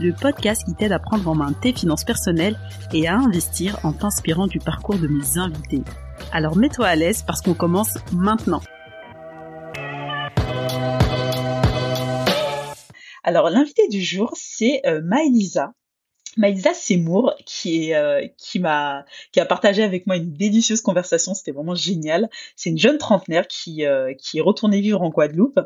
le podcast qui t'aide à prendre en main tes finances personnelles et à investir en t'inspirant du parcours de mes invités. Alors mets-toi à l'aise parce qu'on commence maintenant. Alors l'invité du jour, c'est euh, Maëlisa. Maïsa Seymour qui est euh, qui m'a qui a partagé avec moi une délicieuse conversation, c'était vraiment génial. C'est une jeune trentenaire qui euh, qui est retournée vivre en Guadeloupe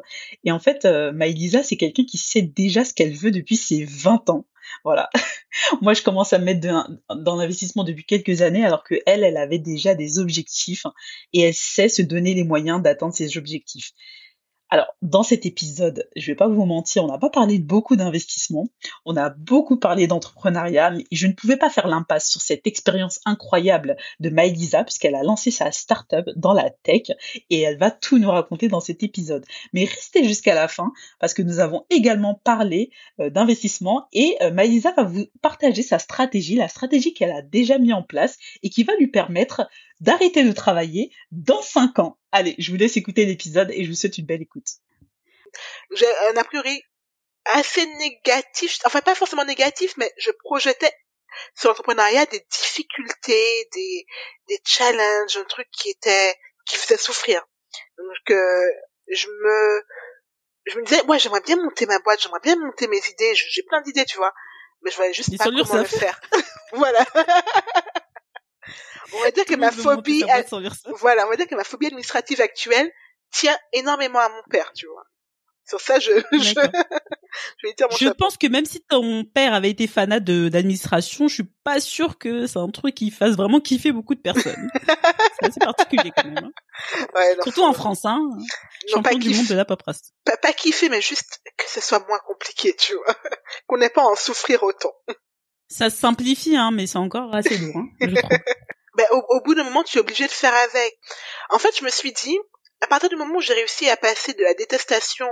et en fait euh, Maïlisa c'est quelqu'un qui sait déjà ce qu'elle veut depuis ses 20 ans. Voilà. Moi je commence à me mettre dans l'investissement depuis quelques années alors que elle elle avait déjà des objectifs et elle sait se donner les moyens d'atteindre ses objectifs. Alors, dans cet épisode, je vais pas vous mentir, on n'a pas parlé de beaucoup d'investissement, on a beaucoup parlé d'entrepreneuriat, mais je ne pouvais pas faire l'impasse sur cette expérience incroyable de Maëlisa, puisqu'elle a lancé sa startup dans la tech, et elle va tout nous raconter dans cet épisode. Mais restez jusqu'à la fin, parce que nous avons également parlé euh, d'investissement, et euh, va vous partager sa stratégie, la stratégie qu'elle a déjà mis en place, et qui va lui permettre d'arrêter de travailler dans 5 ans. Allez, je vous laisse écouter l'épisode et je vous souhaite une belle écoute. J'ai un a priori assez négatif, enfin pas forcément négatif, mais je projetais sur l'entrepreneuriat des difficultés, des, des challenges, un truc qui était, qui faisait souffrir. Donc, euh, je me, je me disais, ouais, j'aimerais bien monter ma boîte, j'aimerais bien monter mes idées, j'ai plein d'idées, tu vois, mais je voyais juste pas comment le faire. voilà. on va dire que ma phobie, voilà, on va dire que ma phobie administrative actuelle tient énormément à mon père, tu vois. Sur ça, je, je, je vais dire mon Je pense que même si ton père avait été fanat de d'administration, je suis pas sûre que c'est un truc qui fasse vraiment kiffer beaucoup de personnes. c'est assez particulier quand même. Hein. Ouais, Surtout en France, hein. Non, pas du monde de la paperasse. Pas, pas kiffer, mais juste que ce soit moins compliqué, tu vois. Qu'on n'ait pas à en souffrir autant. Ça se simplifie, hein, mais c'est encore assez lourd, hein, je trouve. Ben, au, au, bout d'un moment, tu es obligé de faire avec. En fait, je me suis dit, à partir du moment où j'ai réussi à passer de la détestation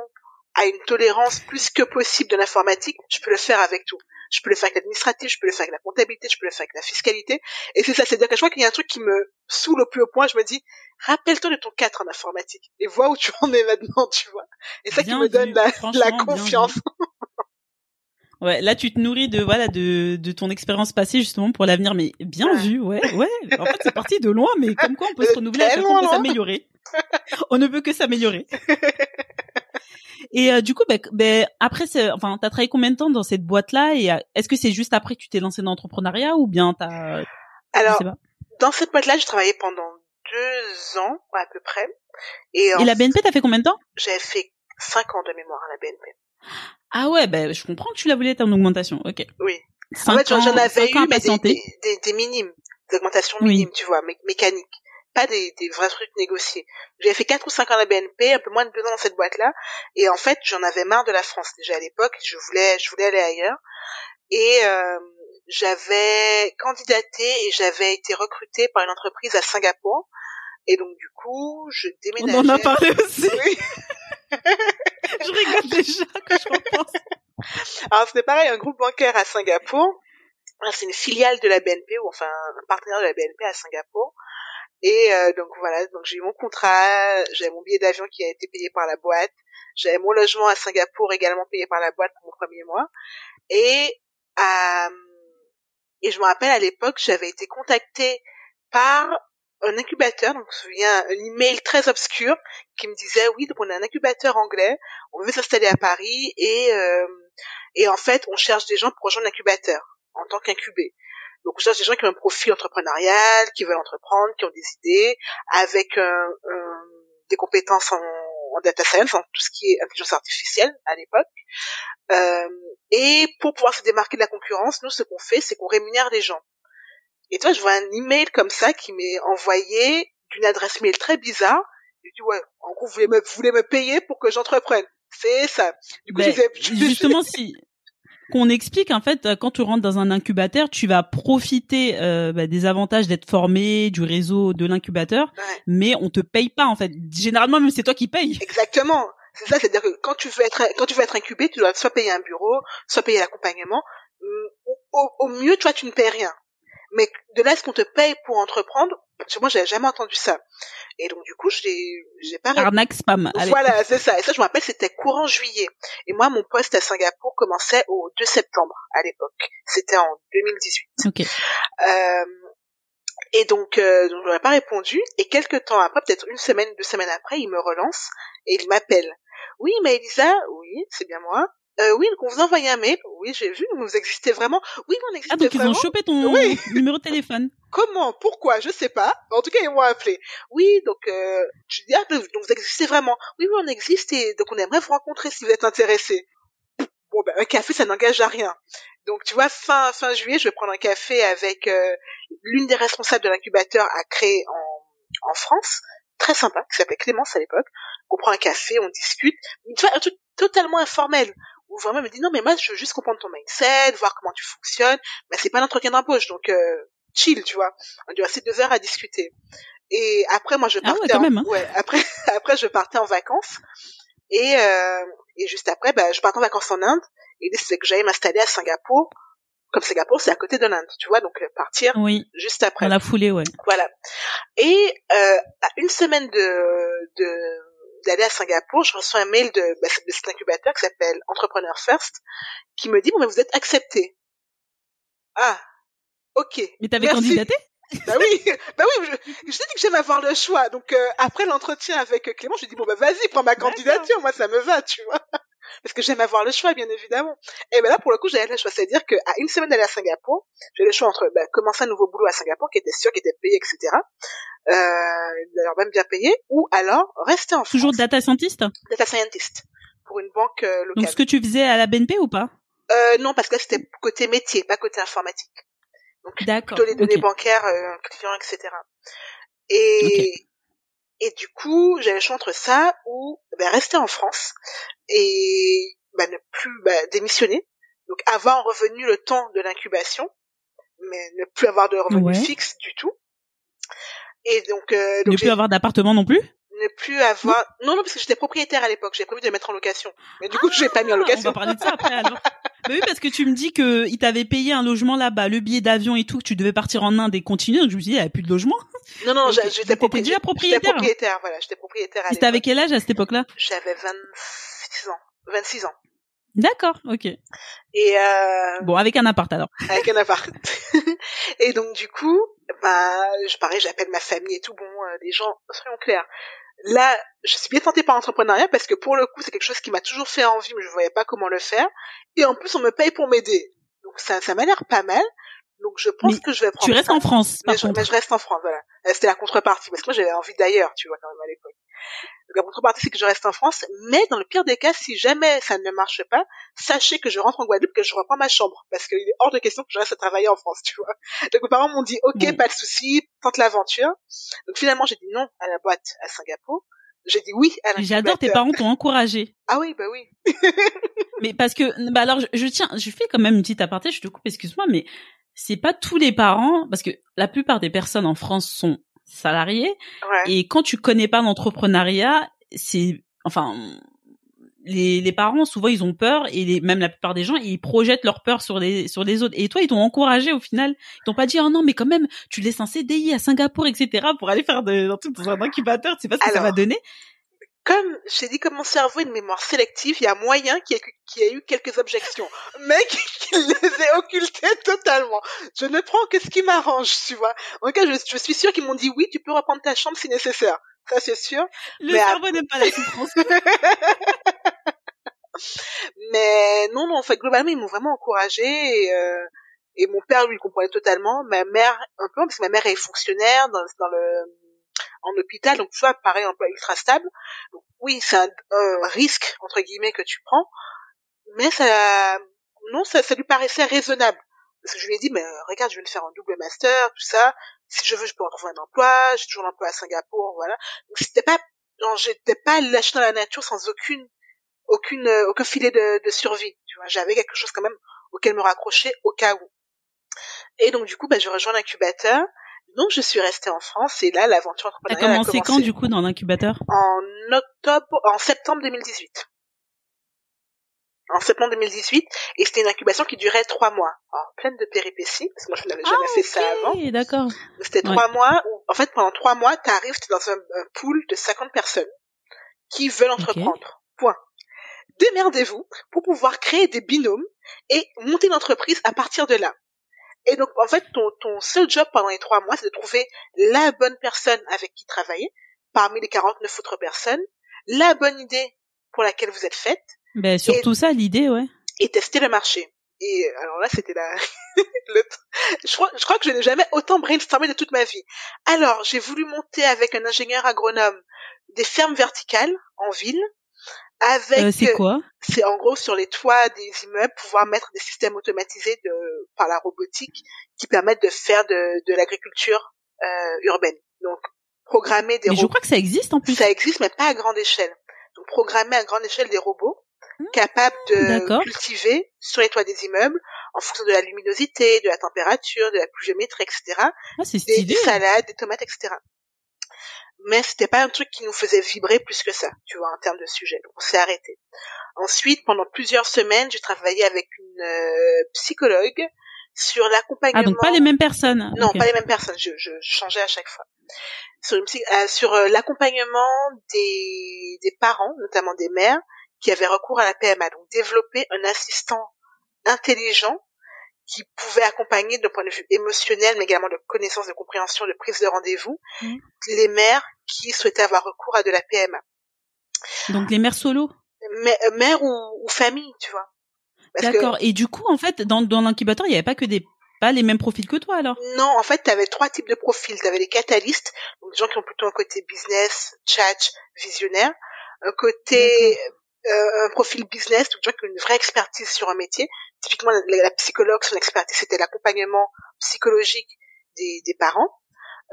à une tolérance plus que possible de l'informatique, je peux le faire avec tout. Je peux le faire avec l'administratif, je peux le faire avec la comptabilité, je peux le faire avec la fiscalité. Et c'est ça, c'est-à-dire que je vois qu'il y a un truc qui me saoule au plus haut point, je me dis, rappelle-toi de ton 4 en informatique et vois où tu en es maintenant, tu vois. Et ça qui me donne la, la confiance. Ouais, là tu te nourris de voilà de, de ton expérience passée justement pour l'avenir, mais bien vu, ouais, ouais. En fait, c'est parti de loin, mais comme quoi on peut se renouveler, à on peut s'améliorer. on ne peut que s'améliorer. Et euh, du coup, ben, ben après, enfin, t'as travaillé combien de temps dans cette boîte-là Et euh, est-ce que c'est juste après que tu t'es lancé dans l'entrepreneuriat ou bien t'as Alors, dans cette boîte-là, j'ai travaillé pendant deux ans à peu près. Et, Et la BNP, t'as fait combien de temps? J'ai fait cinq ans de mémoire à la BNP. Ah ouais, ben je comprends que tu la voulais être en augmentation. Ok. Oui. En fait, j'en avais eu mais des, des, des, minimes, des augmentations minimes, tu vois, mécaniques, pas des, des vrais trucs négociés. J'avais fait quatre ou cinq ans à la BNP, un peu moins de deux ans dans cette boîte-là, et en fait, j'en avais marre de la France déjà à l'époque. Je voulais, je voulais aller ailleurs, et euh, j'avais candidaté et j'avais été recrutée par une entreprise à Singapour. Et donc du coup, je déménageais. On en a parlé aussi. Oui. je rigole déjà que je repense. Alors c'était pareil, un groupe bancaire à Singapour. C'est une filiale de la BNP ou enfin un partenaire de la BNP à Singapour. Et euh, donc voilà, donc j'ai eu mon contrat, j'avais mon billet d'avion qui a été payé par la boîte, j'avais mon logement à Singapour également payé par la boîte pour mon premier mois. Et euh, et je me rappelle à l'époque, j'avais été contactée par un incubateur, donc je me souviens un email très obscur qui me disait oui donc on a un incubateur anglais, on veut s'installer à Paris et euh, et en fait on cherche des gens pour rejoindre l'incubateur en tant qu'incubé. Donc on cherche des gens qui ont un profil entrepreneurial, qui veulent entreprendre, qui ont des idées, avec des compétences en, en, data science, en tout ce qui est intelligence artificielle à l'époque. Euh, et pour pouvoir se démarquer de la concurrence, nous ce qu'on fait, c'est qu'on rémunère les gens. Et toi, je vois un email comme ça qui m'est envoyé d'une adresse mail très bizarre. Je dis ouais, en gros, vous voulez me, vous voulez me payer pour que j'entreprenne. C'est ça. Du coup, ben, justement, si qu'on explique en fait quand tu rentres dans un incubateur, tu vas profiter euh, bah, des avantages d'être formé, du réseau de l'incubateur, mais on te paye pas en fait. Généralement même c'est toi qui payes. Exactement. C'est ça, c'est-à-dire que quand tu veux être quand tu veux être incubé, tu dois soit payer un bureau, soit payer l'accompagnement. Au, au, mieux, toi, tu ne payes rien. Mais de là, est-ce qu'on te paye pour entreprendre? Moi, j'avais jamais entendu ça. Et donc, du coup, j'ai, j'ai pas... Arnaque spam. Voilà, c'est ça. Et ça, je me rappelle, c'était courant juillet. Et moi, mon poste à Singapour commençait au 2 septembre, à l'époque. C'était en 2018. Ok. Euh, et donc, euh, donc je pas répondu. Et quelques temps après, peut-être une semaine, deux semaines après, il me relance et il m'appelle. Oui, mais Elisa, oui, c'est bien moi. Euh, oui, donc on vous envoie un mail. Oui, j'ai vu, vous existez vraiment. Oui, on existe vraiment. Ah, donc ils ont chopé ton numéro de téléphone. Comment? Pourquoi? Je sais pas. En tout cas, ils m'ont appelé. Oui, donc euh, je dis, ah, donc vous existez vraiment. Oui, oui, on existe et donc on aimerait vous rencontrer si vous êtes intéressé. Bon, ben, un café, ça n'engage à rien. Donc, tu vois, fin, fin juillet, je vais prendre un café avec euh, l'une des responsables de l'incubateur à créer en, en France, très sympa, qui s'appelait Clémence à l'époque. On prend un café, on discute. Tu vois, un truc totalement informel où vraiment me dit non mais moi je veux juste comprendre ton mindset, voir comment tu fonctionnes, mais c'est pas un entretien d'embauche donc euh, chill tu vois. On doit passer deux heures à discuter. Et après moi je ah partais ouais, même, hein. ouais, après après je partais en vacances et euh, et juste après bah je partais en vacances en Inde et l'idée c'était que j'allais m'installer à Singapour comme Singapour c'est à côté de l'Inde tu vois donc euh, partir oui, juste après. Dans la foulée ouais. Voilà. Et euh, à une semaine de de d'aller à Singapour, je reçois un mail de, bah, de cet incubateur qui s'appelle Entrepreneur First, qui me dit bon mais vous êtes accepté. Ah, ok. Mais t'avais candidaté? Bah oui, bah oui, je, je t'ai dit que j'aime avoir le choix. Donc euh, après l'entretien avec Clément, je lui ai dit bon bah vas-y, prends ma candidature, moi ça me va, tu vois. Parce que j'aime avoir le choix, bien évidemment. Et ben là, pour le coup, j'avais le choix. C'est-à-dire qu'à une semaine d'aller à Singapour, j'ai le choix entre bah, commencer un nouveau boulot à Singapour, qui était sûr, qui était payé, etc euh, d'ailleurs même bien payé, ou alors rester en France. Toujours data scientist? Data scientist, pour une banque euh, locale. Donc ce que tu faisais à la BNP ou pas? Euh, Non, parce que là c'était côté métier, pas côté informatique. Donc plutôt les données bancaires, euh, clients, etc. Et et du coup, j'avais le choix entre ça ou ben, rester en France et ben, ne plus ben, démissionner, donc avoir revenu le temps de l'incubation, mais ne plus avoir de revenus ouais. fixe du tout. Et donc, euh, donc ne plus avoir d'appartement non plus? Ne plus avoir non non parce que j'étais propriétaire à l'époque j'ai prévu de le mettre en location. Mais du coup je l'ai pas mis en location on va parler de ça après alors bah oui parce que tu me dis que il t'avait payé un logement là-bas le billet d'avion et tout que tu devais partir en Inde et continuer donc je me dis il y avait plus de logement non non j'étais propriétaire propriétaire propriétaire voilà j'étais propriétaire l'époque t'avais quel âge à cette époque-là? J'avais 26 ans 26 ans D'accord, ok. Et euh... bon, avec un appart alors. Avec un appart. et donc du coup, bah, je pareil, j'appelle ma famille et tout. Bon, euh, les gens, soyons clairs. Là, je suis bien tentée par l'entrepreneuriat parce que pour le coup, c'est quelque chose qui m'a toujours fait envie, mais je voyais pas comment le faire. Et en plus, on me paye pour m'aider. Donc ça, ça m'a l'air pas mal. Donc je pense mais que je vais prendre. Tu restes ça. en France, par mais je, contre. mais je reste en France, voilà. C'était la contrepartie parce que moi j'avais envie d'ailleurs, tu vois, quand même à l'époque. Donc la contrepartie c'est que je reste en France, mais dans le pire des cas, si jamais ça ne marche pas, sachez que je rentre en Guadeloupe, que je reprends ma chambre, parce qu'il est hors de question que je reste à travailler en France, tu vois. Donc mes parents m'ont dit, ok, Oui. pas de souci, tente l'aventure. Donc finalement j'ai dit non à la boîte à Singapour. J'ai dit oui à J'adore, tes parents t'ont encouragé. Ah oui, bah oui. Mais parce que, bah alors, je, je tiens, je fais quand même une petite aparté, je te coupe, excuse-moi, mais c'est pas tous les parents, parce que la plupart des personnes en France sont salariées, Ouais. et quand tu connais pas l'entrepreneuriat, c'est, enfin, les, les parents souvent ils ont peur et les, même la plupart des gens ils projettent leur peur sur les sur les autres. Et toi ils t'ont encouragé au final. Ils t'ont pas dit oh non mais quand même tu laisses un CDI à Singapour etc pour aller faire de, dans tout dans un incubateur. Tu sais pas ce que ça va donner comme j'ai dit comme mon cerveau a une mémoire sélective, il y a moyen qu'il y, ait- qu'il y ait eu quelques objections, mais qu'il les ait occultées totalement. Je ne prends que ce qui m'arrange, tu vois. En tout cas, je, je suis sûre qu'ils m'ont dit oui, tu peux reprendre ta chambre si nécessaire. Ça, c'est sûr. le Mais cerveau n'aime pas la souffrance Mais non, non, en fait, globalement, ils m'ont vraiment encouragé et, euh, et mon père, lui, il comprenait totalement. Ma mère, un peu, parce que ma mère est fonctionnaire dans, dans le, en hôpital, donc vois, pareil, emploi ultra stable. Oui, c'est un, un risque, entre guillemets, que tu prends. Mais ça, non, ça, ça lui paraissait raisonnable. Parce que je lui ai dit, mais euh, regarde, je vais le faire en double master, tout ça. Si je veux, je peux retrouver un emploi. J'ai toujours l'emploi à Singapour, voilà. Donc c'était pas, non, j'étais pas lâché dans la nature sans aucune, aucune, euh, aucun filet de, de survie. Tu vois, j'avais quelque chose quand même auquel me raccrocher au cas où. Et donc du coup, bah, je rejoins l'incubateur. Donc je suis restée en France et là l'aventure entrepreneuriale a commencé. quand du coup dans l'incubateur? En octobre, en septembre 2018 en septembre 2018 et c'était une incubation qui durait trois mois, alors, pleine de péripéties parce que moi je n'avais jamais ah, fait ça avant. D'accord. C'était trois mois où en fait pendant trois mois tu arrives dans un, pool de 50 personnes qui veulent entreprendre. Point. Démerdez-vous pour pouvoir créer des binômes et monter une entreprise à partir de là. Et donc, en fait, ton, ton seul job pendant les trois mois, c'est de trouver la bonne personne avec qui travailler, parmi les 49 autres personnes, la bonne idée pour laquelle vous êtes faite, ben surtout ça l'idée, ouais. Et tester le marché. Et alors là, c'était la. le... je, crois, je crois que je n'ai jamais autant brainstormé de toute ma vie. Alors, j'ai voulu monter avec un ingénieur agronome des fermes verticales en ville. Avec. Euh, c'est quoi? C'est en gros sur les toits des immeubles pouvoir mettre des systèmes automatisés de par la robotique qui permettent de faire de, de l'agriculture euh, urbaine. Donc programmer des. Mais je crois que ça existe en plus. Ça existe, mais pas à grande échelle. Donc programmer à grande échelle des robots capable de cultiver sur les toits des immeubles en fonction de la luminosité, de la température, de la pluviométrie, etc. Ah, des, des, salades, des tomates, etc. Mais c'était pas un truc qui nous faisait vibrer plus que ça, tu vois, en termes de sujet. Donc on s'est arrêté. Ensuite, pendant plusieurs semaines, j'ai travaillé avec une euh, psychologue sur l'accompagnement. Ah donc pas les mêmes personnes. Non, pas les mêmes personnes. Je, je, changeais à chaque fois. Sur, euh, sur euh, l'accompagnement des, des parents, notamment des mères, qui avait recours à la PMA. Donc développer un assistant intelligent qui pouvait accompagner d'un point de vue émotionnel, mais également de connaissance, de compréhension, de prise de rendez-vous, mmh. les mères qui souhaitaient avoir recours à de la PMA. Donc les mères solo? Euh, Mères ou, ou famille, tu vois. D'accord. Et du coup, en fait, dans, dans l'incubateur, il n'y avait pas que des pas les mêmes profils que toi alors? Non, en fait, tu avais trois types de profils. Tu avais les catalystes, donc des gens qui ont plutôt un côté business, chat, visionnaire, un côté euh, un profil business, donc vois une vraie expertise sur un métier. Typiquement, la, psychologue, son expertise, c'était l'accompagnement psychologique des, des parents.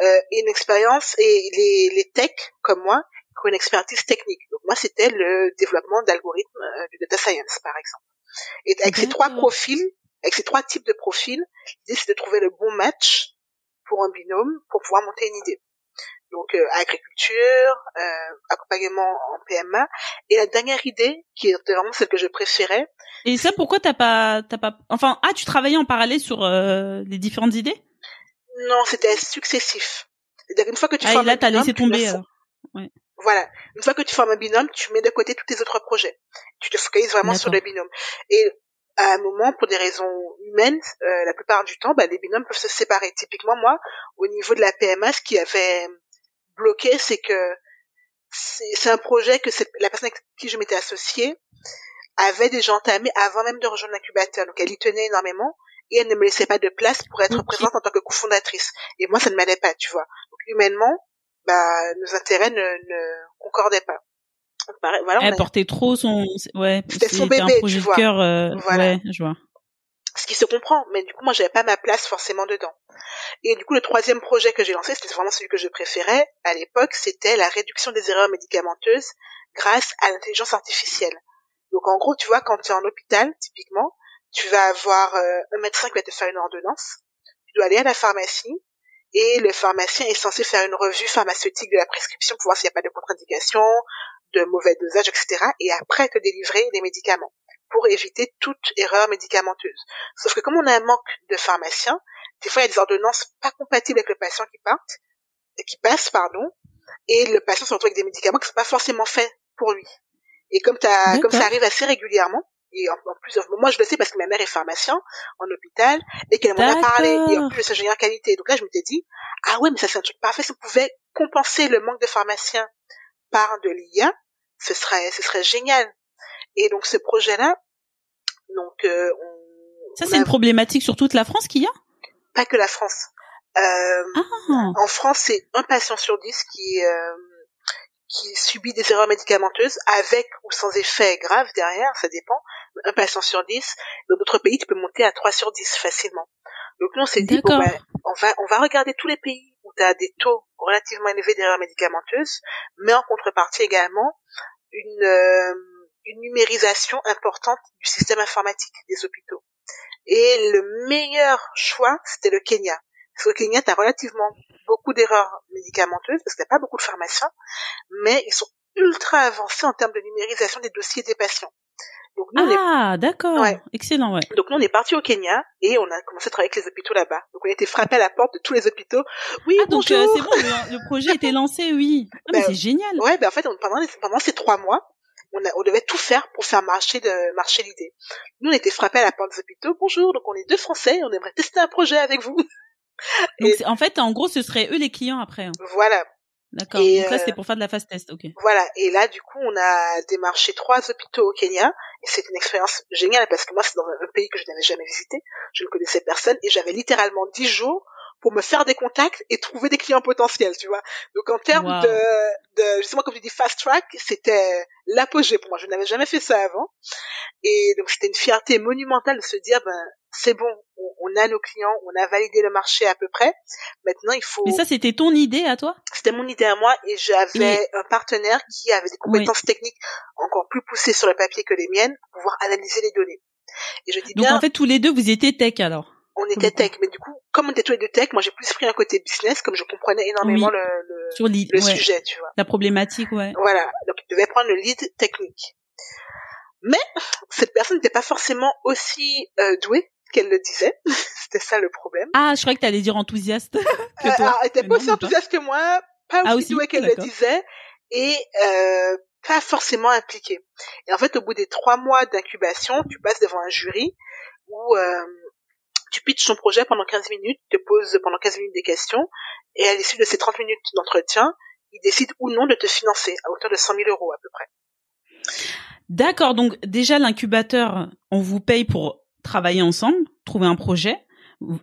Euh, et une expérience, et les, les techs, comme moi, qui ont une expertise technique. Donc moi, c'était le développement d'algorithmes euh, du data science, par exemple. Et avec ces trois profils, avec ces trois types de profils, l'idée, c'est de trouver le bon match pour un binôme pour pouvoir monter une idée donc euh, agriculture, euh, accompagnement en PMA. Et la dernière idée, qui était vraiment celle que je préférais. Et ça, pourquoi t'as pas, t'as pas, enfin, ah, tu travaillais en parallèle sur euh, les différentes idées? Non, c'était successif. Une fois que tu ah, formes là, t'as laissé tomber. Alors. Ouais. Voilà. Une fois que tu formes un binôme, tu mets de côté tous tes autres projets. Tu te focalises vraiment sur le binôme. Et à un moment, pour des raisons humaines, euh, la plupart du temps, bah, les binômes peuvent se séparer. Typiquement, moi, au niveau de la PMA, ce qui avait bloqué, c'est que c'est un projet que la personne avec qui je m'étais associée avait déjà entamé avant même de rejoindre l'incubateur. Donc elle y tenait énormément et elle ne me laissait pas de place pour être présente en tant que cofondatrice. Et moi, ça ne m'allait pas, tu vois. Donc humainement, bah, nos intérêts ne, ne concordaient pas. voilà, elle portait trop son, ouais, c'était son bébé, un projet tu vois. De cœur, euh, voilà. Ouais, je vois ce qui se comprend, mais du coup moi j'avais pas ma place forcément dedans. Et du coup le troisième projet que j'ai lancé, c'était vraiment celui que je préférais à l'époque, c'était la réduction des erreurs médicamenteuses grâce à l'intelligence artificielle. Donc en gros, tu vois, quand tu es en hôpital, typiquement, tu vas avoir euh, un médecin qui va te faire une ordonnance, tu dois aller à la pharmacie, et le pharmacien est censé faire une revue pharmaceutique de la prescription pour voir s'il n'y a pas de contre-indication, de mauvais dosage, etc. Et après te délivrer les médicaments pour éviter toute erreur médicamenteuse. Sauf que comme on a un manque de pharmaciens, des fois il y a des ordonnances pas compatibles avec le patient qui partent, qui passe, pardon, et le patient se retrouve avec des médicaments qui sont pas forcément faits pour lui. Et comme, as, comme ça arrive assez régulièrement, et en, plus, moi je le sais parce que ma mère est pharmacien en hôpital et qu'elle m'en a parlé et en plus je qualité. Donc là je m'étais dit ah ouais mais ça c'est un truc parfait si on pouvait compenser le manque de pharmaciens par de l'IA, ce serait ce serait génial. Et donc ce projet-là, donc euh, on, ça c'est une problématique sur toute la France qu'il y a? Pas que la France. Euh, ah. En France, c'est un patient sur dix qui euh, qui subit des erreurs médicamenteuses avec ou sans effet grave derrière, ça dépend. Un patient sur dix. Dans d'autres pays, tu peux monter à 3 sur 10 facilement. Donc nous, on s'est dit, bon, on va on va regarder tous les pays où tu as des taux relativement élevés d'erreurs médicamenteuses, mais en contrepartie également une une numérisation importante du système informatique des hôpitaux. Et le meilleur choix, c'était le Kenya. Parce que le Kenya, t'as relativement beaucoup d'erreurs médicamenteuses, parce qu'il n'y a pas beaucoup de pharmaciens, mais ils sont ultra avancés en termes de numérisation des dossiers des patients. Donc nous, ah, d'accord. Excellent, ouais. Donc nous, on est parti au Kenya et on a commencé à travailler avec les hôpitaux là-bas. Donc on a été frappé à la porte de tous les hôpitaux. Oui, ah, donc euh, c'est bon, le, projet était lancé, oui. Ah, mais ben, c'est génial. Ouais, ben en fait, pendant, pendant ces trois mois, on, a, on devait tout faire pour faire marcher de marcher l'idée. Nous, on était frappés à la porte des hôpitaux. Bonjour, donc on est deux Français, on aimerait tester un projet avec vous. Donc en fait, en gros, ce seraient eux les clients après. Hein. Voilà. D'accord. Donc là, c'était euh, pour faire de la fast test, ok. Voilà. Et là, du coup, on a démarché trois hôpitaux au Kenya. Et c'était une expérience géniale parce que moi, c'est dans un pays que je n'avais jamais visité. Je ne connaissais personne et j'avais littéralement dix jours pour me faire des contacts et trouver des clients potentiels, tu vois. Donc en termes de, de, justement comme tu dis fast track, c'était l'apogée pour moi. Je n'avais jamais fait ça avant. Et donc c'était une fierté monumentale de se dire, ben c'est bon, on, a nos clients, on a validé le marché à peu près. Maintenant il faut. Mais ça c'était ton idée à toi? C'était mon idée à moi et j'avais un partenaire qui avait des compétences techniques encore plus poussées sur le papier que les miennes pour pouvoir analyser les données. Et je dis donc en fait tous les deux vous étiez tech alors? On était tech, mais du coup, comme on était tous les deux tech, moi j'ai plus pris un côté business, comme je comprenais énormément le, le, sujet, tu vois. La problématique, ouais. Voilà, donc il devait prendre le lead technique. Mais cette personne n'était pas forcément aussi euh, douée qu'elle le disait. C'était ça le problème. Ah, je croyais que tu allais dire enthousiaste. que toi. Euh, elle était pas aussi enthousiaste que moi, pas ah, aussi, douée qu'elle le disait, et euh, pas forcément impliquée. Et en fait, au bout des trois mois d'incubation, tu passes devant un jury où euh, tu pitches ton projet pendant 15 minutes, te poses pendant 15 minutes des questions, et à l'issue de ces 30 minutes d'entretien, il décide ou non de te financer à hauteur de 100 000 euros à peu près. D'accord, donc déjà l'incubateur, on vous paye pour travailler ensemble, trouver un projet.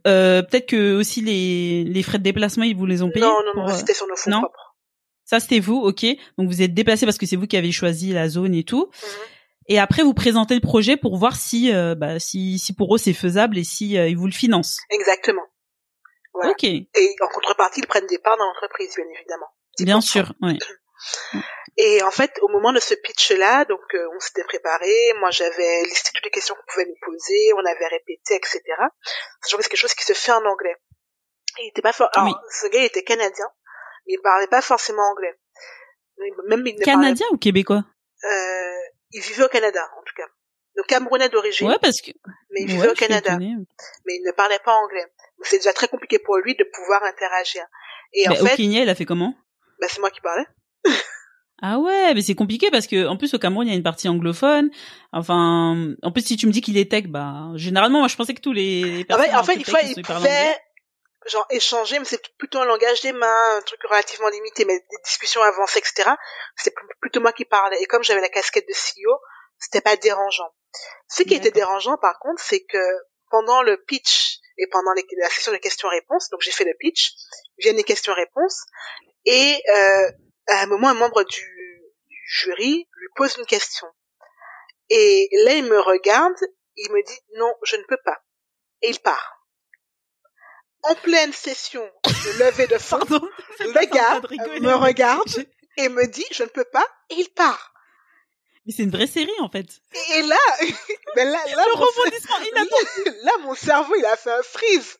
Euh, Peut-être que aussi les, les frais de déplacement, ils vous les ont payés Non, non, non, c'était sur nos fonds propres. Ça, c'était vous, ok. Donc vous êtes déplacé parce que c'est vous qui avez choisi la zone et tout. Mhm. Et après, vous présentez le projet pour voir si, euh, bah, si, si pour eux c'est faisable et si euh, ils vous le financent. Exactement. Voilà. Ok. Et en contrepartie, ils prennent des parts dans l'entreprise, bien évidemment. Bien sûr, oui. Et en fait, au moment de ce pitch-là, donc euh, on s'était préparé, moi j'avais listé toutes les questions qu'on pouvait nous poser, on avait répété, etc. Sachant que c'est quelque chose qui se fait en anglais. Il était pas. Alors, ce gars il était canadien, mais il parlait pas forcément anglais. Même il canadien ou québécois? Euh, il vivait au Canada, en tout cas. Le Camerounais d'origine. Ouais, parce que. Mais il vivait au Canada. Mais il ne parlait pas anglais. C'est déjà très compliqué pour lui de pouvoir interagir. Et en fait. Au Kenya, il a fait comment? Bah, c'est moi qui parlais. Ah ouais, mais c'est compliqué parce que en plus au Cameroun il y a une partie anglophone. Enfin, en plus si tu me dis qu'il est tech, bah généralement moi je pensais que tous les personnes en fait, il, il pouvait genre échanger, mais c'est plutôt un langage des mains, un truc relativement limité, mais des discussions avancées, etc. C'était plutôt moi qui parlais. Et comme j'avais la casquette de CEO, c'était pas dérangeant. Ce qui était dérangeant, par contre, c'est que pendant le pitch et pendant la session de questions-réponses, donc j'ai fait le pitch, viennent les questions-réponses, et euh, à un moment, un membre du, du jury lui pose une question. Et là, il me regarde, il me dit non, je ne peux pas. Et il part en pleine session de levée de fonds, le gars me regarde et me dit je ne peux pas et il part. Mais c'est une vraie série en fait. Et là, ben là, là, le mon rebondissement là, là, mon cerveau il a fait un freeze.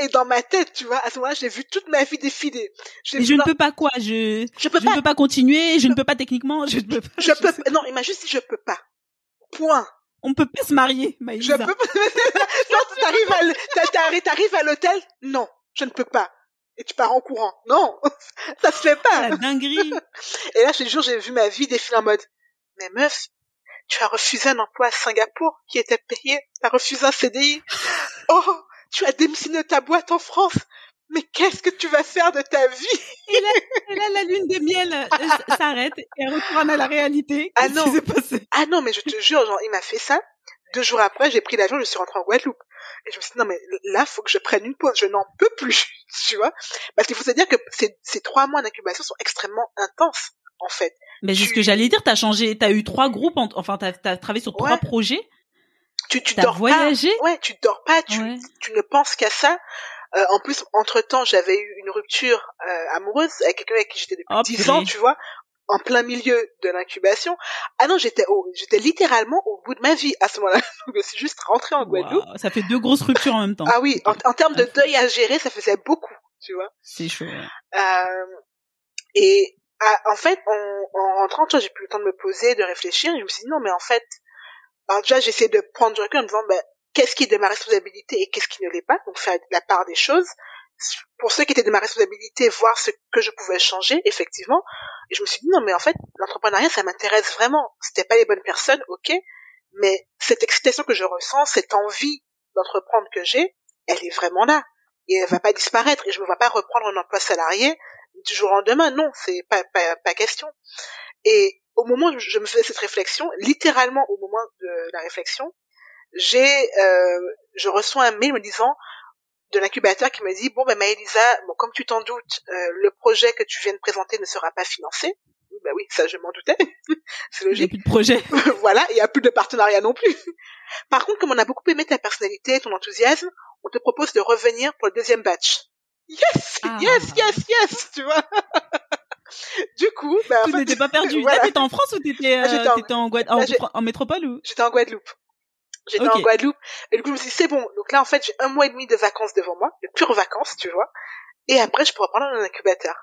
Et dans ma tête, tu vois, à ce moment-là, j'ai vu toute ma vie défiler. Mais je ne peux pas quoi, je, je, peux ne peux pas continuer, je ne peux pas techniquement, je ne peux pas. Je peux, non, il m'a juste dit je peux pas. Point on peut pas se marier, Maïsa. Je peux pas. non, t'arrives à, à l'hôtel? Non, je ne peux pas. Et tu pars en courant. Non, ça se fait pas. La dinguerie. Et là, ce jour, j'ai vu ma vie défiler en mode, mais meuf, tu as refusé un emploi à Singapour qui était payé. Tu as refusé un CDI. Oh, tu as démissionné de ta boîte en France mais qu'est-ce que tu vas faire de ta vie? Et là, la lune de miel euh, s'arrête et elle retourne à la réalité. Ah non. Ah non, mais je te jure, genre, il m'a fait ça. Deux jours après, j'ai pris l'avion, je suis rentrée en Guadeloupe. Et je me suis dit, non, mais là, faut que je prenne une pause. Je n'en peux plus, tu vois. Parce qu'il faut se dire que ces, ces trois mois d'incubation sont extrêmement intenses, en fait. Mais c'est ce que j'allais dire, t'as changé, t'as eu trois groupes, enfin, t'as as travaillé sur trois projets. Tu, tu dors voyagé. pas. Ouais, tu dors pas, tu, tu ne penses qu'à ça. Euh, en plus, entre temps, j'avais eu une rupture euh, amoureuse avec quelqu'un avec qui j'étais depuis oh, 10 ans, tu vois. en plein milieu de l'incubation. Ah non, j'étais au, j'étais littéralement au bout de ma vie à ce moment-là. je suis juste rentrée en Guadeloupe. ça fait deux grosses ruptures en même temps. Ah oui, en, en termes de deuil à gérer, ça faisait beaucoup, tu vois. C'est chaud. Euh, et ah, en fait, en, en rentrant, j'ai plus le temps de me poser, de réfléchir. Et je me suis dit non, mais en fait, alors déjà j'essaie de prendre du recul en me disant ben, qu'est-ce qui est de ma responsabilité et qu'est-ce qui ne l'est pas, donc faire la part des choses pour ceux qui étaient de ma responsabilité, voir ce que je pouvais changer, effectivement. Et je me suis dit, non, mais en fait, l'entrepreneuriat, ça m'intéresse vraiment. C'était pas les bonnes personnes, ok, mais cette excitation que je ressens, cette envie d'entreprendre que j'ai, elle est vraiment là. Et elle va pas disparaître. Et je ne vais pas reprendre un emploi salarié du jour au lendemain. Non, c'est pas, pas, pas question. Et au moment où je me faisais cette réflexion, littéralement au moment de la réflexion, j'ai, euh, je reçois un mail me disant, de l'incubateur qui me dit bon ben Maëlisa, bon comme tu t'en doutes, euh, le projet que tu viens de présenter ne sera pas financé. Bah oui, ça je m'en doutais. c'est logique. Il n'y a plus de projet. voilà, il n'y a plus de partenariat non plus. Par contre, comme on a beaucoup aimé ta personnalité, ton enthousiasme, on te propose de revenir pour le deuxième batch. Yes, ah. yes, yes, yes, tu vois? du coup, bah, tout n'était pas perdu. Voilà. t'étais en France ou t'étais, euh, en, en, en, métropole ou? J'étais en Guadeloupe. J'étais en Guadeloupe. Et du coup, je me suis dit, c'est bon. Donc là, en fait, j'ai un mois et demi de vacances devant moi, de pures vacances, tu vois. Et après, je pourrais prendre un incubateur.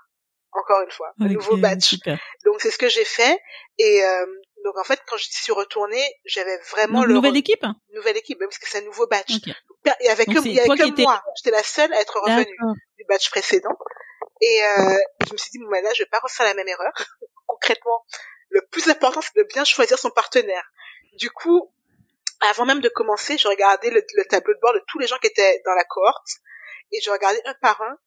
Encore une fois. Un nouveau batch. Donc, c'est ce que j'ai fait. Et, euh, donc, en fait, quand je suis retournée, j'avais vraiment le... Nouvelle équipe? Nouvelle équipe, parce que c'est un nouveau batch. Il y avait que, il y avait que moi. J'étais la seule à être revenue du batch précédent. Et, euh, je me suis dit, bon, ben là, je vais pas refaire la même erreur. Concrètement, le plus important, c'est de bien choisir son partenaire. Du coup, avant même de commencer, je regardais le, tableau de bord de tous les gens qui étaient dans la cohorte et je regardais un par un.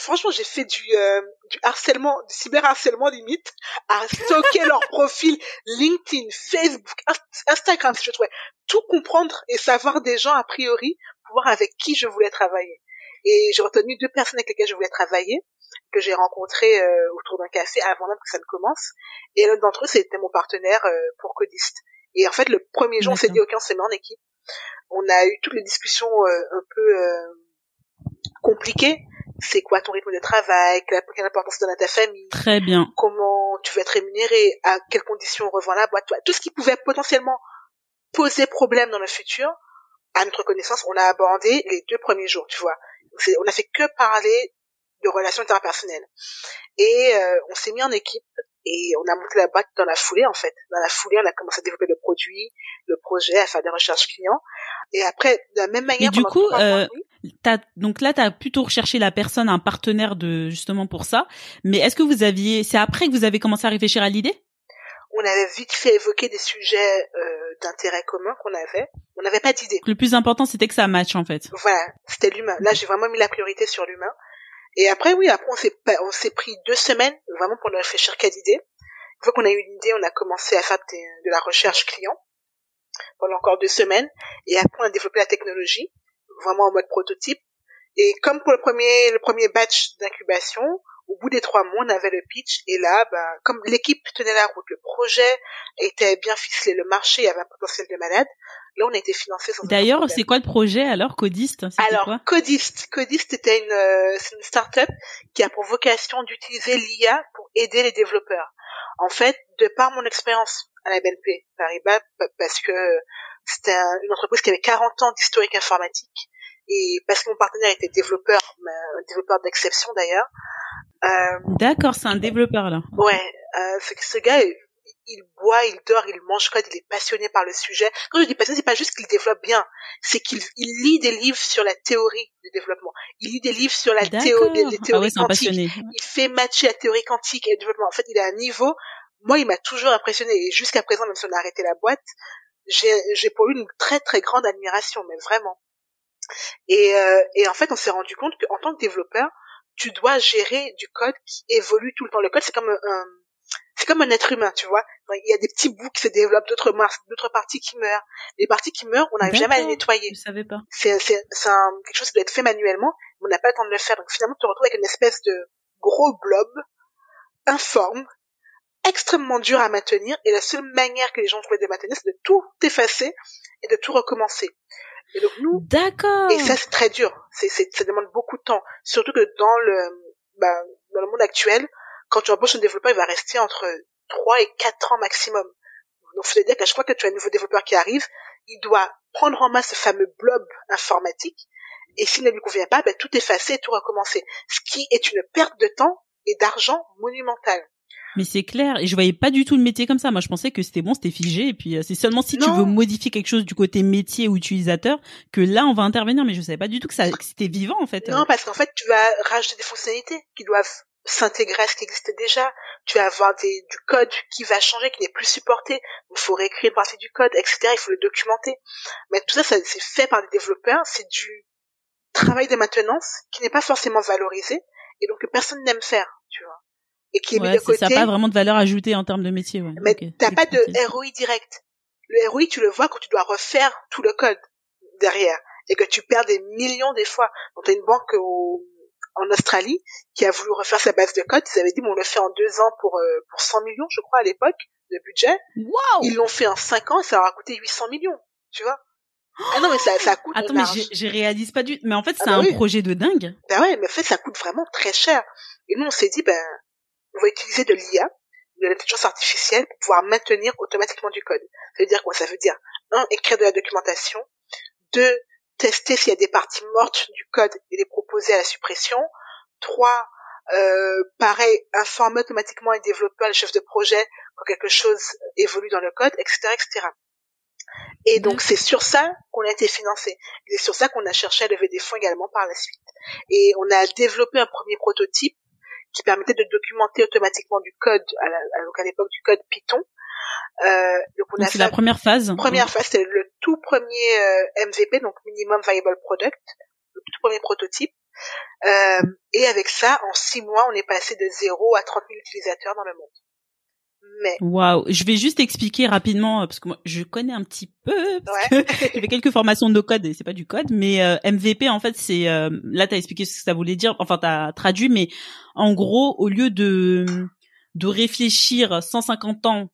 franchement, j'ai fait du, euh, du harcèlement, du cyberharcèlement limite, à stocker leur profil LinkedIn, Facebook, Instagram, si je trouvais tout comprendre et savoir des gens a priori pour voir avec qui je voulais travailler. Et j'ai retenu deux personnes avec lesquelles je voulais travailler, que j'ai rencontrées euh, autour d'un café avant même que ça ne commence. Et l'un d'entre eux, c'était mon partenaire euh, pour Codiste. Et en fait, le premier jour, on s'est dit, ok, on s'est mis en équipe. On a eu toutes les discussions euh, un peu euh, compliquées. C'est quoi ton rythme de travail? Quelle importance tu donnes à ta famille? Très bien. Comment tu veux être rémunéré? À quelles conditions on revend la boîte? Tout ce qui pouvait potentiellement poser problème dans le futur, à notre connaissance, on a abordé les deux premiers jours, tu vois. on a fait que parler de relations interpersonnelles. Et euh, on s'est mis en équipe et on a monté la boîte dans la foulée en fait. Dans la foulée, on a commencé à développer le produit, le projet, à faire des recherches clients. Et après, de la même manière. Du coup, euh, as, donc là, tu as plutôt recherché la personne, un partenaire de justement pour ça. Mais est-ce que vous aviez, c'est après que vous avez commencé à réfléchir à l'idée? On avait vite fait évoquer des sujets euh, d'intérêt commun qu'on avait. On n'avait pas d'idée. Le plus important, c'était que ça match en fait. Voilà, c'était l'humain. Là, j'ai vraiment mis la priorité sur l'humain. Et après, oui, après, on s'est, on s'est pris deux semaines vraiment pour ne réfléchir qu'à l'idée. Une fois qu'on a eu une idée, on a commencé à faire de la recherche client pendant encore deux semaines. Et après, on a développé la technologie, vraiment en mode prototype. Et comme pour le premier, le premier batch d'incubation, au bout des trois mois, on avait le pitch. Et là, bah, comme l'équipe tenait la route, le projet était bien ficelé, le marché avait un potentiel de malade, Là, on a été financé. D'ailleurs, c'est quoi le projet alors, Codiste? Alors, quoi? Codiste, Codiste était une, euh, c'est une start-up qui a pour vocation d'utiliser l'IA pour aider les développeurs. En fait, de par mon expérience à la BNP Paribas, parce que c'était une entreprise qui avait 40 ans d'historique informatique, et parce que mon partenaire était développeur, un développeur d'exception d'ailleurs. Euh, D'accord, c'est un développeur là. Ouais, euh, ce gars il boit, il dort, il mange code, il est passionné par le sujet. Quand je dis passionné, c'est pas juste qu'il développe bien, c'est qu'il il lit des livres sur la théorie du développement. Il lit des livres sur la théorie, les, théories ah quantiques. Il fait matcher la théorie quantique et le développement. En fait, il a un niveau. Moi, il m'a toujours impressionné. Et jusqu'à présent, même si on a arrêté la boîte, j'ai, j'ai pour lui une très très grande admiration, mais vraiment. Et, euh, et en fait, on s'est rendu compte qu'en tant que développeur, tu dois gérer du code qui évolue tout le temps. Le code, c'est comme un c'est comme un être humain, tu vois. Il y a des petits bouts qui se développent, d'autres d'autres parties qui meurent. Les parties qui meurent, on n'arrive jamais à les nettoyer. Je savais pas. C'est quelque chose qui doit être fait manuellement, mais on n'a pas le temps de le faire. Donc finalement, tu te retrouves avec une espèce de gros blob informe, extrêmement dur à maintenir, et la seule manière que les gens trouvaient de maintenir, c'est de tout effacer et de tout recommencer. Et donc nous, d'accord. Et ça c'est très dur. C'est ça demande beaucoup de temps, surtout que dans le bah, dans le monde actuel, quand tu embauches un développeur, il va rester entre 3 et 4 ans maximum. Donc, faut dire qu'à chaque fois que tu as un nouveau développeur qui arrive, il doit prendre en main ce fameux blob informatique, et s'il ne lui convient pas, ben, tout effacer et tout recommencer. Ce qui est une perte de temps et d'argent monumentale. Mais c'est clair, et je voyais pas du tout le métier comme ça. Moi, je pensais que c'était bon, c'était figé, et puis euh, c'est seulement si tu veux modifier quelque chose du côté métier ou utilisateur que là, on va intervenir. Mais je savais pas du tout que ça, que c'était vivant en fait. Non, parce qu'en fait, tu vas rajouter des fonctionnalités qui doivent s'intégrer à ce qui existe déjà. Tu vas avoir des, du code qui va changer, qui n'est plus supporté. Il faut réécrire une partie du code, etc. Il faut le documenter. Mais tout ça, ça c'est fait par des développeurs. C'est du travail de maintenance qui n'est pas forcément valorisé et donc que personne n'aime faire, tu vois. Et qui est mis de côté. Ça n'a pas vraiment de valeur ajoutée en termes de métier. Ouais. Mais tu t'as pas de ROI direct. Le ROI, tu le vois quand tu dois refaire tout le code derrière et que tu perds des millions des fois. Donc t'as une banque au, en Australie qui a voulu refaire sa base de code. Ils avaient dit, bon, on le fait en deux ans pour, euh, pour 100 millions, je crois, à l'époque, de budget. Wow Ils l'ont fait en cinq ans et ça leur a coûté 800 millions, tu vois. Ah non, mais ça, ça coûte. Attends, mais je réalise pas du. Mais en fait, ah c'est bah un projet de dingue. Ben ouais, mais en fait, ça coûte vraiment très cher. Et nous, on s'est dit, ben, on va utiliser de l'IA, de l'intelligence artificielle, pour pouvoir maintenir automatiquement du code. Ça veut dire quoi? Ça veut dire un, écrire de la documentation. Deux, tester s'il y a des parties mortes du code et les proposer à la suppression. Trois, euh, pareil, informer automatiquement les développeurs, les chefs de projet quand quelque chose évolue dans le code, etc., etc. Et donc c'est sur ça qu'on a été financé. Et c'est sur ça qu'on a cherché à lever des fonds également par la suite. Et on a développé un premier prototype qui permettait de documenter automatiquement du code, à, à l'époque du code Python. Euh, donc on a c'est la première phase. Première phase, c'est le tout premier euh, MVP, donc Minimum Viable Product, le tout premier prototype. Euh, et avec ça, en six mois, on est passé de 0 à 30 000 utilisateurs dans le monde. Mais... Waouh, je vais juste expliquer rapidement euh, parce que moi je connais un petit peu parce ouais. que j'ai fait quelques formations de code et c'est pas du code mais euh, MVP en fait c'est euh, là t'as expliqué ce que ça voulait dire enfin t'as traduit mais en gros au lieu de de réfléchir 150 ans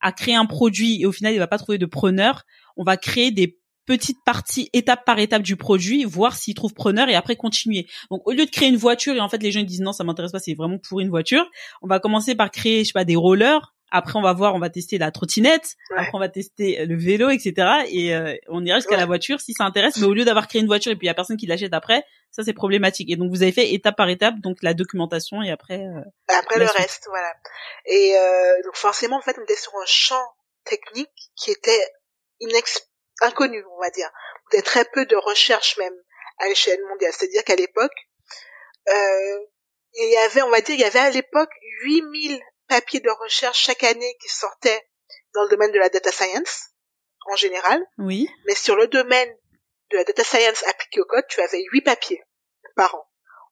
à créer un produit et au final il va pas trouver de preneur, on va créer des petites parties étape par étape du produit, voir s'il trouve preneur et après continuer. Donc au lieu de créer une voiture et en fait les gens disent non ça m'intéresse pas, c'est vraiment pour une voiture, on va commencer par créer je sais pas des rollers après, on va voir, on va tester la trottinette. Après, on va tester le vélo, etc. Et euh, on ira jusqu'à la voiture si ça intéresse. Mais au lieu d'avoir créé une voiture et puis il y a personne qui l'achète après, ça c'est problématique. Et donc vous avez fait étape par étape, donc la documentation et après. Euh, après le reste, voilà. Et euh, donc forcément, en fait, on était sur un champ technique qui était inex inconnu, on va dire. Il y avait très peu de recherche même à l'échelle mondiale. C'est-à-dire qu'à l'époque, euh, il y avait, on va dire, il y avait à l'époque 8000 papiers de recherche chaque année qui sortaient dans le domaine de la data science en général. Oui. Mais sur le domaine de la data science appliquée au code, tu avais huit papiers par an.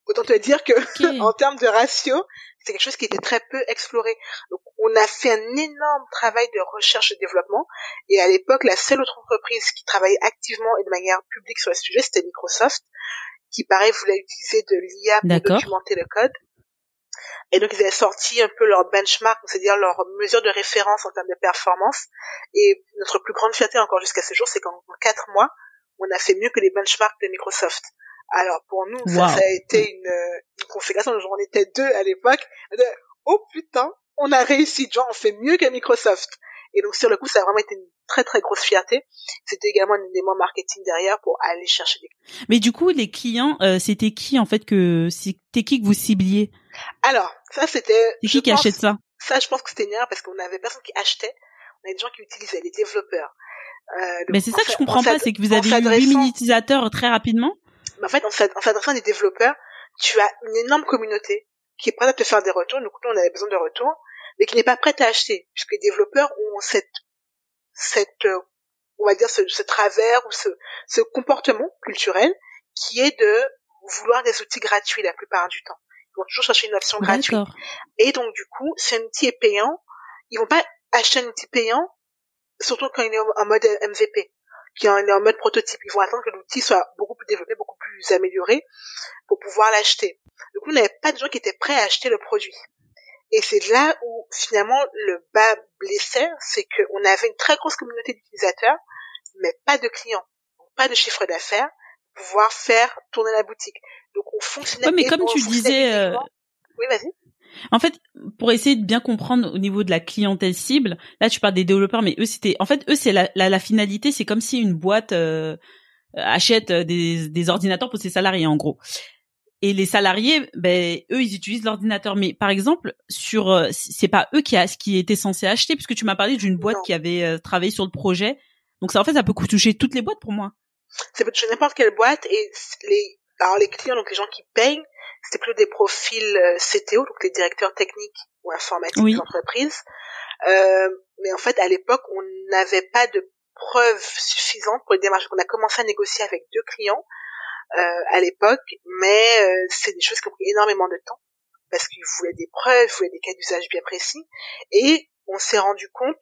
Autant te dire que en termes de ratio, c'est quelque chose qui était très peu exploré. Donc on a fait un énorme travail de recherche et développement et à l'époque la seule autre entreprise qui travaillait activement et de manière publique sur le sujet, c'était Microsoft qui pareil voulait utiliser de l'IA pour documenter le code et donc ils avaient sorti un peu leur benchmark, c'est-à-dire leur mesure de référence en termes de performance. Et notre plus grande fierté encore jusqu'à ce jour, c'est qu'en quatre mois, on a fait mieux que les benchmarks de Microsoft. Alors pour nous, ça, a été une, une configuration. On était deux à l'époque. Oh putain, on a réussi, genre on fait mieux que Microsoft. Et donc sur le coup, ça a vraiment été une très très grosse fierté. C'était également un élément marketing derrière pour aller chercher des clients. Mais du coup, les clients, euh, c'était qui en fait que c'était qui que vous cibliez? Alors ça c'était. C'est qui qui achète ça? Ça, je pense que c'était une parce qu'on avait personne qui achetait. On avait des gens qui utilisaient, les développeurs. Euh, mais c'est ça que je comprends pas, c'est que vous avez eu 8 000 utilisateurs très rapidement. Mais en fait, en s'adressant à des développeurs, tu as une énorme communauté qui est prête à te faire des retours. Donc, nous, on avait besoin de retours mais qui n'est pas prête à acheter, puisque les développeurs ont cette, cette, euh, on va dire ce, ce travers ou ce, ce comportement culturel qui est de vouloir des outils gratuits la plupart du temps. Ils vont toujours chercher une option gratuite. Et donc du coup, si un outil est payant, ils vont pas acheter un outil payant, surtout quand il est en mode MVP, quand il est en mode prototype. Ils vont attendre que l'outil soit beaucoup plus développé, beaucoup plus amélioré pour pouvoir l'acheter. Du coup, on n'avait pas de gens qui étaient prêts à acheter le produit. Et c'est là où finalement le bas blessait, c'est qu'on avait une très grosse communauté d'utilisateurs, mais pas de clients, pas de chiffre d'affaires, pour pouvoir faire tourner la boutique. Donc on fonctionnait. mais comme tu disais, euh... oui, vas-y. En fait, pour essayer de bien comprendre au niveau de la clientèle cible, là tu parles des développeurs, mais eux c'était, en fait eux c'est la, la, finalité, c'est comme si une boîte euh, achète des, des ordinateurs pour ses salariés en gros. Et les salariés, ben eux ils utilisent l'ordinateur. Mais par exemple sur, euh, c'est pas eux qui a, qui étaient censés acheter, puisque tu m'as parlé d'une boîte qui avait euh, travaillé sur le projet. Donc ça en fait ça peut toucher toutes les boîtes pour moi. Ça peut toucher n'importe quelle boîte et les alors les clients donc les gens qui payent c'était plus des profils euh, CTO, donc les directeurs techniques ou informatiques oui. d'entreprise. Euh, mais en fait, à l'époque, on n'avait pas de preuves suffisantes pour les démarches. On a commencé à négocier avec deux clients euh, à l'époque, mais euh, c'est des choses qui ont pris énormément de temps parce qu'ils voulaient des preuves, ils voulaient des cas d'usage bien précis, et on s'est rendu compte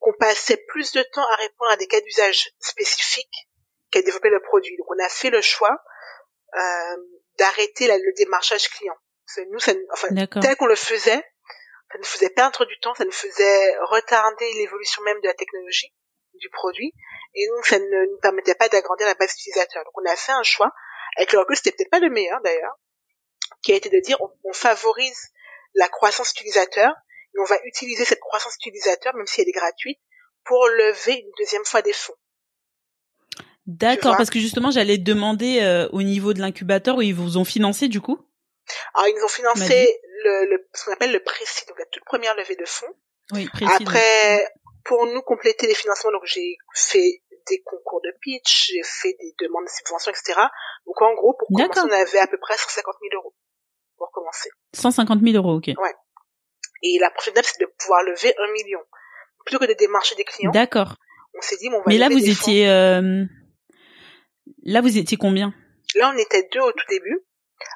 qu'on passait plus de temps à répondre à des cas d'usage spécifiques qu'à développer le produit. Donc on a fait le choix d'arrêter le démarchage client. nous, ça, enfin, tel qu'on le faisait, ça nous faisait perdre du temps, ça nous faisait retarder l'évolution même de la technologie, du produit, et donc ça ne nous permettait pas d'agrandir la base utilisateur. Donc on a fait un choix, avec le recul, c'était peut-être pas le meilleur d'ailleurs, qui a été de dire on, favorise la croissance utilisateur, et on va utiliser cette croissance utilisateur, même si elle est gratuite, pour lever une deuxième fois des fonds. D'accord, parce que justement, j'allais demander euh, au niveau de l'incubateur où ils vous ont financé du coup. Alors ils nous ont financé le, le, ce qu'on appelle le précis, donc la toute première levée de fonds. Oui, précis. Après, pour nous compléter les financements, donc j'ai fait des concours de pitch, j'ai fait des demandes de subventions, etc. Donc en gros, pour commencer, on avait à peu près 150 000 euros pour commencer. 150 000 euros, ok. Ouais. Et la prochaine étape, c'est de pouvoir lever un million. Plutôt que de démarcher des clients. D'accord. On s'est dit, bon, on va Mais là, vous étiez, euh, Là, vous étiez combien? Là, on était deux au tout début.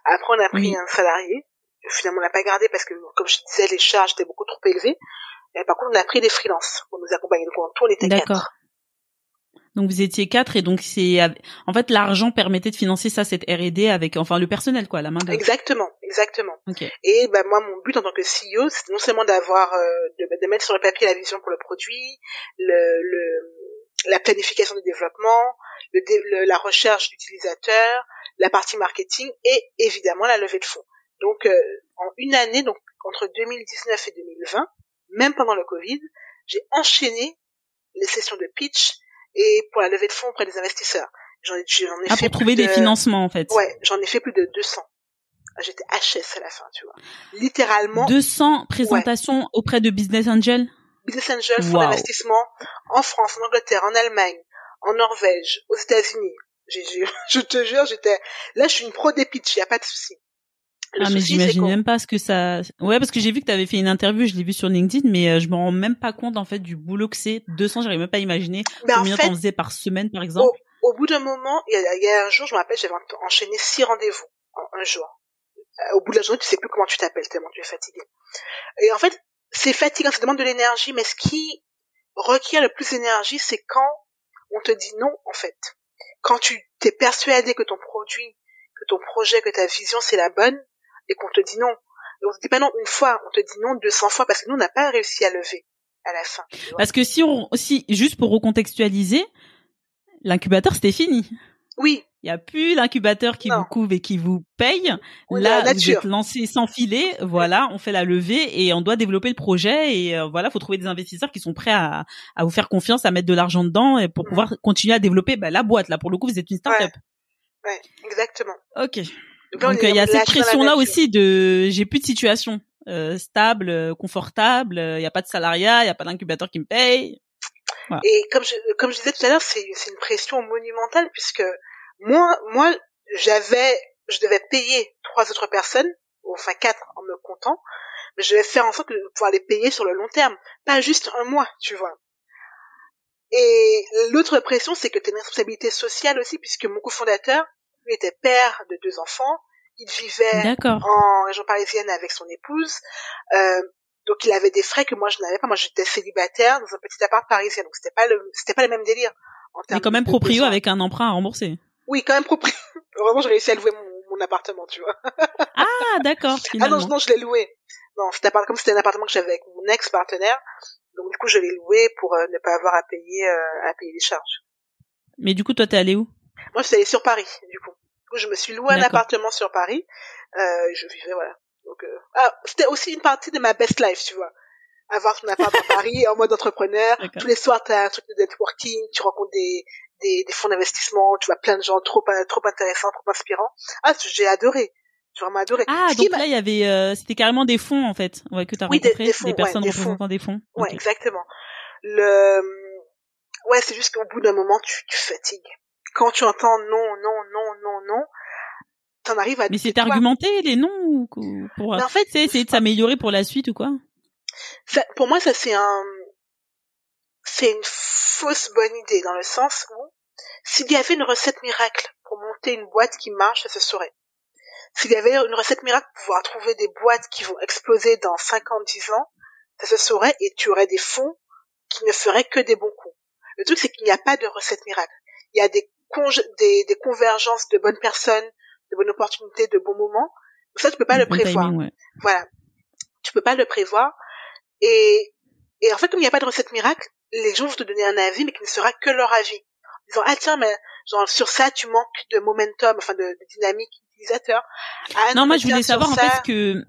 Après, on a pris un salarié. Finalement, on l'a pas gardé parce que, comme je disais, les charges étaient beaucoup trop élevées. Et par contre, on a pris des freelances pour nous accompagner. Donc, en tout, on était D'accord. Donc vous étiez quatre et donc c'est en fait l'argent permettait de financer ça cette R&D avec enfin le personnel quoi la main d'œuvre. Exactement, exactement. Et ben moi mon but en tant que CEO c'est non seulement d'avoir euh, de, de, mettre sur le papier la vision pour le produit, le, le la planification du développement, le, la recherche d'utilisateurs, la partie marketing et évidemment la levée de fonds. Donc euh, en une année, donc entre 2019 et 2020, même pendant le Covid, j'ai enchaîné les sessions de pitch et pour la levée de fonds auprès des investisseurs. J'en ai, j'en ai ah, pour trouver des financements en fait. Ouais, j'en ai fait plus de 200. J'étais HS à la fin, tu vois. Littéralement. 200 présentations auprès de business angels Business Angel, fonds d'investissement en France, en Angleterre, en Allemagne, en Norvège, aux États-Unis. Je te jure, j'étais là, je suis une pro des pitch, y a pas de souci. ah mais j'imagine même pas ce que ça. Ouais parce que j'ai vu que tu avais fait une interview, je l'ai vu sur LinkedIn, mais euh, je me rends même pas compte en fait du boulot que c'est. 200, j'arrive même pas à imaginer combien t'en faisais par semaine par exemple. Au, bout d'un moment, il y, a, y a, un jour, je me rappelle, j'avais enchaîné six rendez-vous en un jour. Euh, au bout de la journée, tu sais plus comment tu t'appelles tellement tu es fatigué. Et en fait, c'est fatigant, ça demande de l'énergie, mais ce qui requiert le plus d'énergie, c'est quand on te dit non, en fait. Quand tu t'es persuadé que ton produit, que ton projet, que ta vision, c'est la bonne, et qu'on te dit non. Et on te dit pas non une fois, on te dit non 200 fois, parce que nous, on n'a pas réussi à lever à la fin. Parce que si on, si, juste pour recontextualiser, l'incubateur, c'était fini. Oui, il y a plus l'incubateur qui vous couvre et qui vous paye. Là, vous êtes lancé sans filet. Voilà, on fait la levée et on doit développer le projet. Et euh, voilà, faut trouver des investisseurs qui sont prêts à, à vous faire confiance, à mettre de l'argent dedans et pour pouvoir continuer à développer bah, la boîte. Là, pour le coup, vous êtes une start-up. Ouais, exactement. Ok. Donc, il y a cette pression-là aussi de j'ai plus de situation euh, stable, euh, confortable. Il n'y a pas de salariat, il n'y a pas d'incubateur qui me paye. Et comme je, comme je disais tout à l'heure, c'est une pression monumentale puisque moi, moi, j'avais, je devais payer trois autres personnes, enfin quatre en me comptant, mais je vais faire en sorte de pouvoir les payer sur le long terme, pas juste un mois, tu vois. Et l'autre pression, c'est que tu as une responsabilité sociale aussi, puisque mon cofondateur, lui était père de deux enfants, il vivait en région parisienne avec son épouse, euh, donc il avait des frais que moi je n'avais pas. Moi j'étais célibataire dans un petit appart parisien, donc c'était pas le, c'était pas le même délire. En Mais quand même proprio avec un emprunt à rembourser. Oui, quand même proprio. Vraiment, j'ai réussi à louer mon, mon appartement, tu vois. ah, d'accord. Ah non, non, je l'ai loué. Non, c'était comme c'était un appartement que j'avais avec mon ex-partenaire. Donc du coup, je l'ai loué pour euh, ne pas avoir à payer euh, à payer les charges. Mais du coup, toi, t'es allé où? Moi, je suis allée sur Paris, du coup. Du coup, je me suis loué un appartement sur Paris. Euh, je vivais voilà Donc, euh, ah, c'était aussi une partie de ma best life, tu vois. Avoir ton appart à Paris en mode entrepreneur. Tous les soirs, t'as un truc de networking, tu rencontres des, des, des fonds d'investissement, tu vois plein de gens trop, trop intéressants, trop inspirants. Ah, j'ai adoré. J'ai vraiment adoré. Ah, donc là, il y avait, euh, c'était carrément des fonds, en fait, ouais, que t'as oui, rencontré, des, des, personnes ouais, représentant des fonds. Ouais, exactement. Le, ouais, c'est juste qu'au bout d'un moment, tu, tu fatigues. Quand tu entends non, non, non, non, non, t'en arrives à. Mais c'est argumenté les noms ou pour. Mais en fait, c'est essayer de s'améliorer pour la suite ou quoi? ça, Pour moi, ça c'est un, c'est une fausse bonne idée dans le sens où s'il y avait une recette miracle pour monter une boîte qui marche, ça se saurait. S'il y avait une recette miracle pour pouvoir trouver des boîtes qui vont exploser dans 5 ans, 10 ans, ça se saurait et tu aurais des fonds qui ne feraient que des bons coups. Le truc, c'est qu'il n'y a pas de recette miracle. Il y a des, des, des, convergences de bonnes personnes, de bonnes opportunités, de bons moments. Ça, tu peux pas le prévoir. Voilà. Tu peux pas le prévoir. Et, et en fait, comme il n'y a pas de recette miracle, les gens vont te donner un avis, mais qui ne sera que leur avis. Ils disant, ah tiens, mais genre, sur ça, tu manques de momentum, enfin, de, de dynamique utilisateur. Ah, non, moi, je voulais savoir, en fait, que,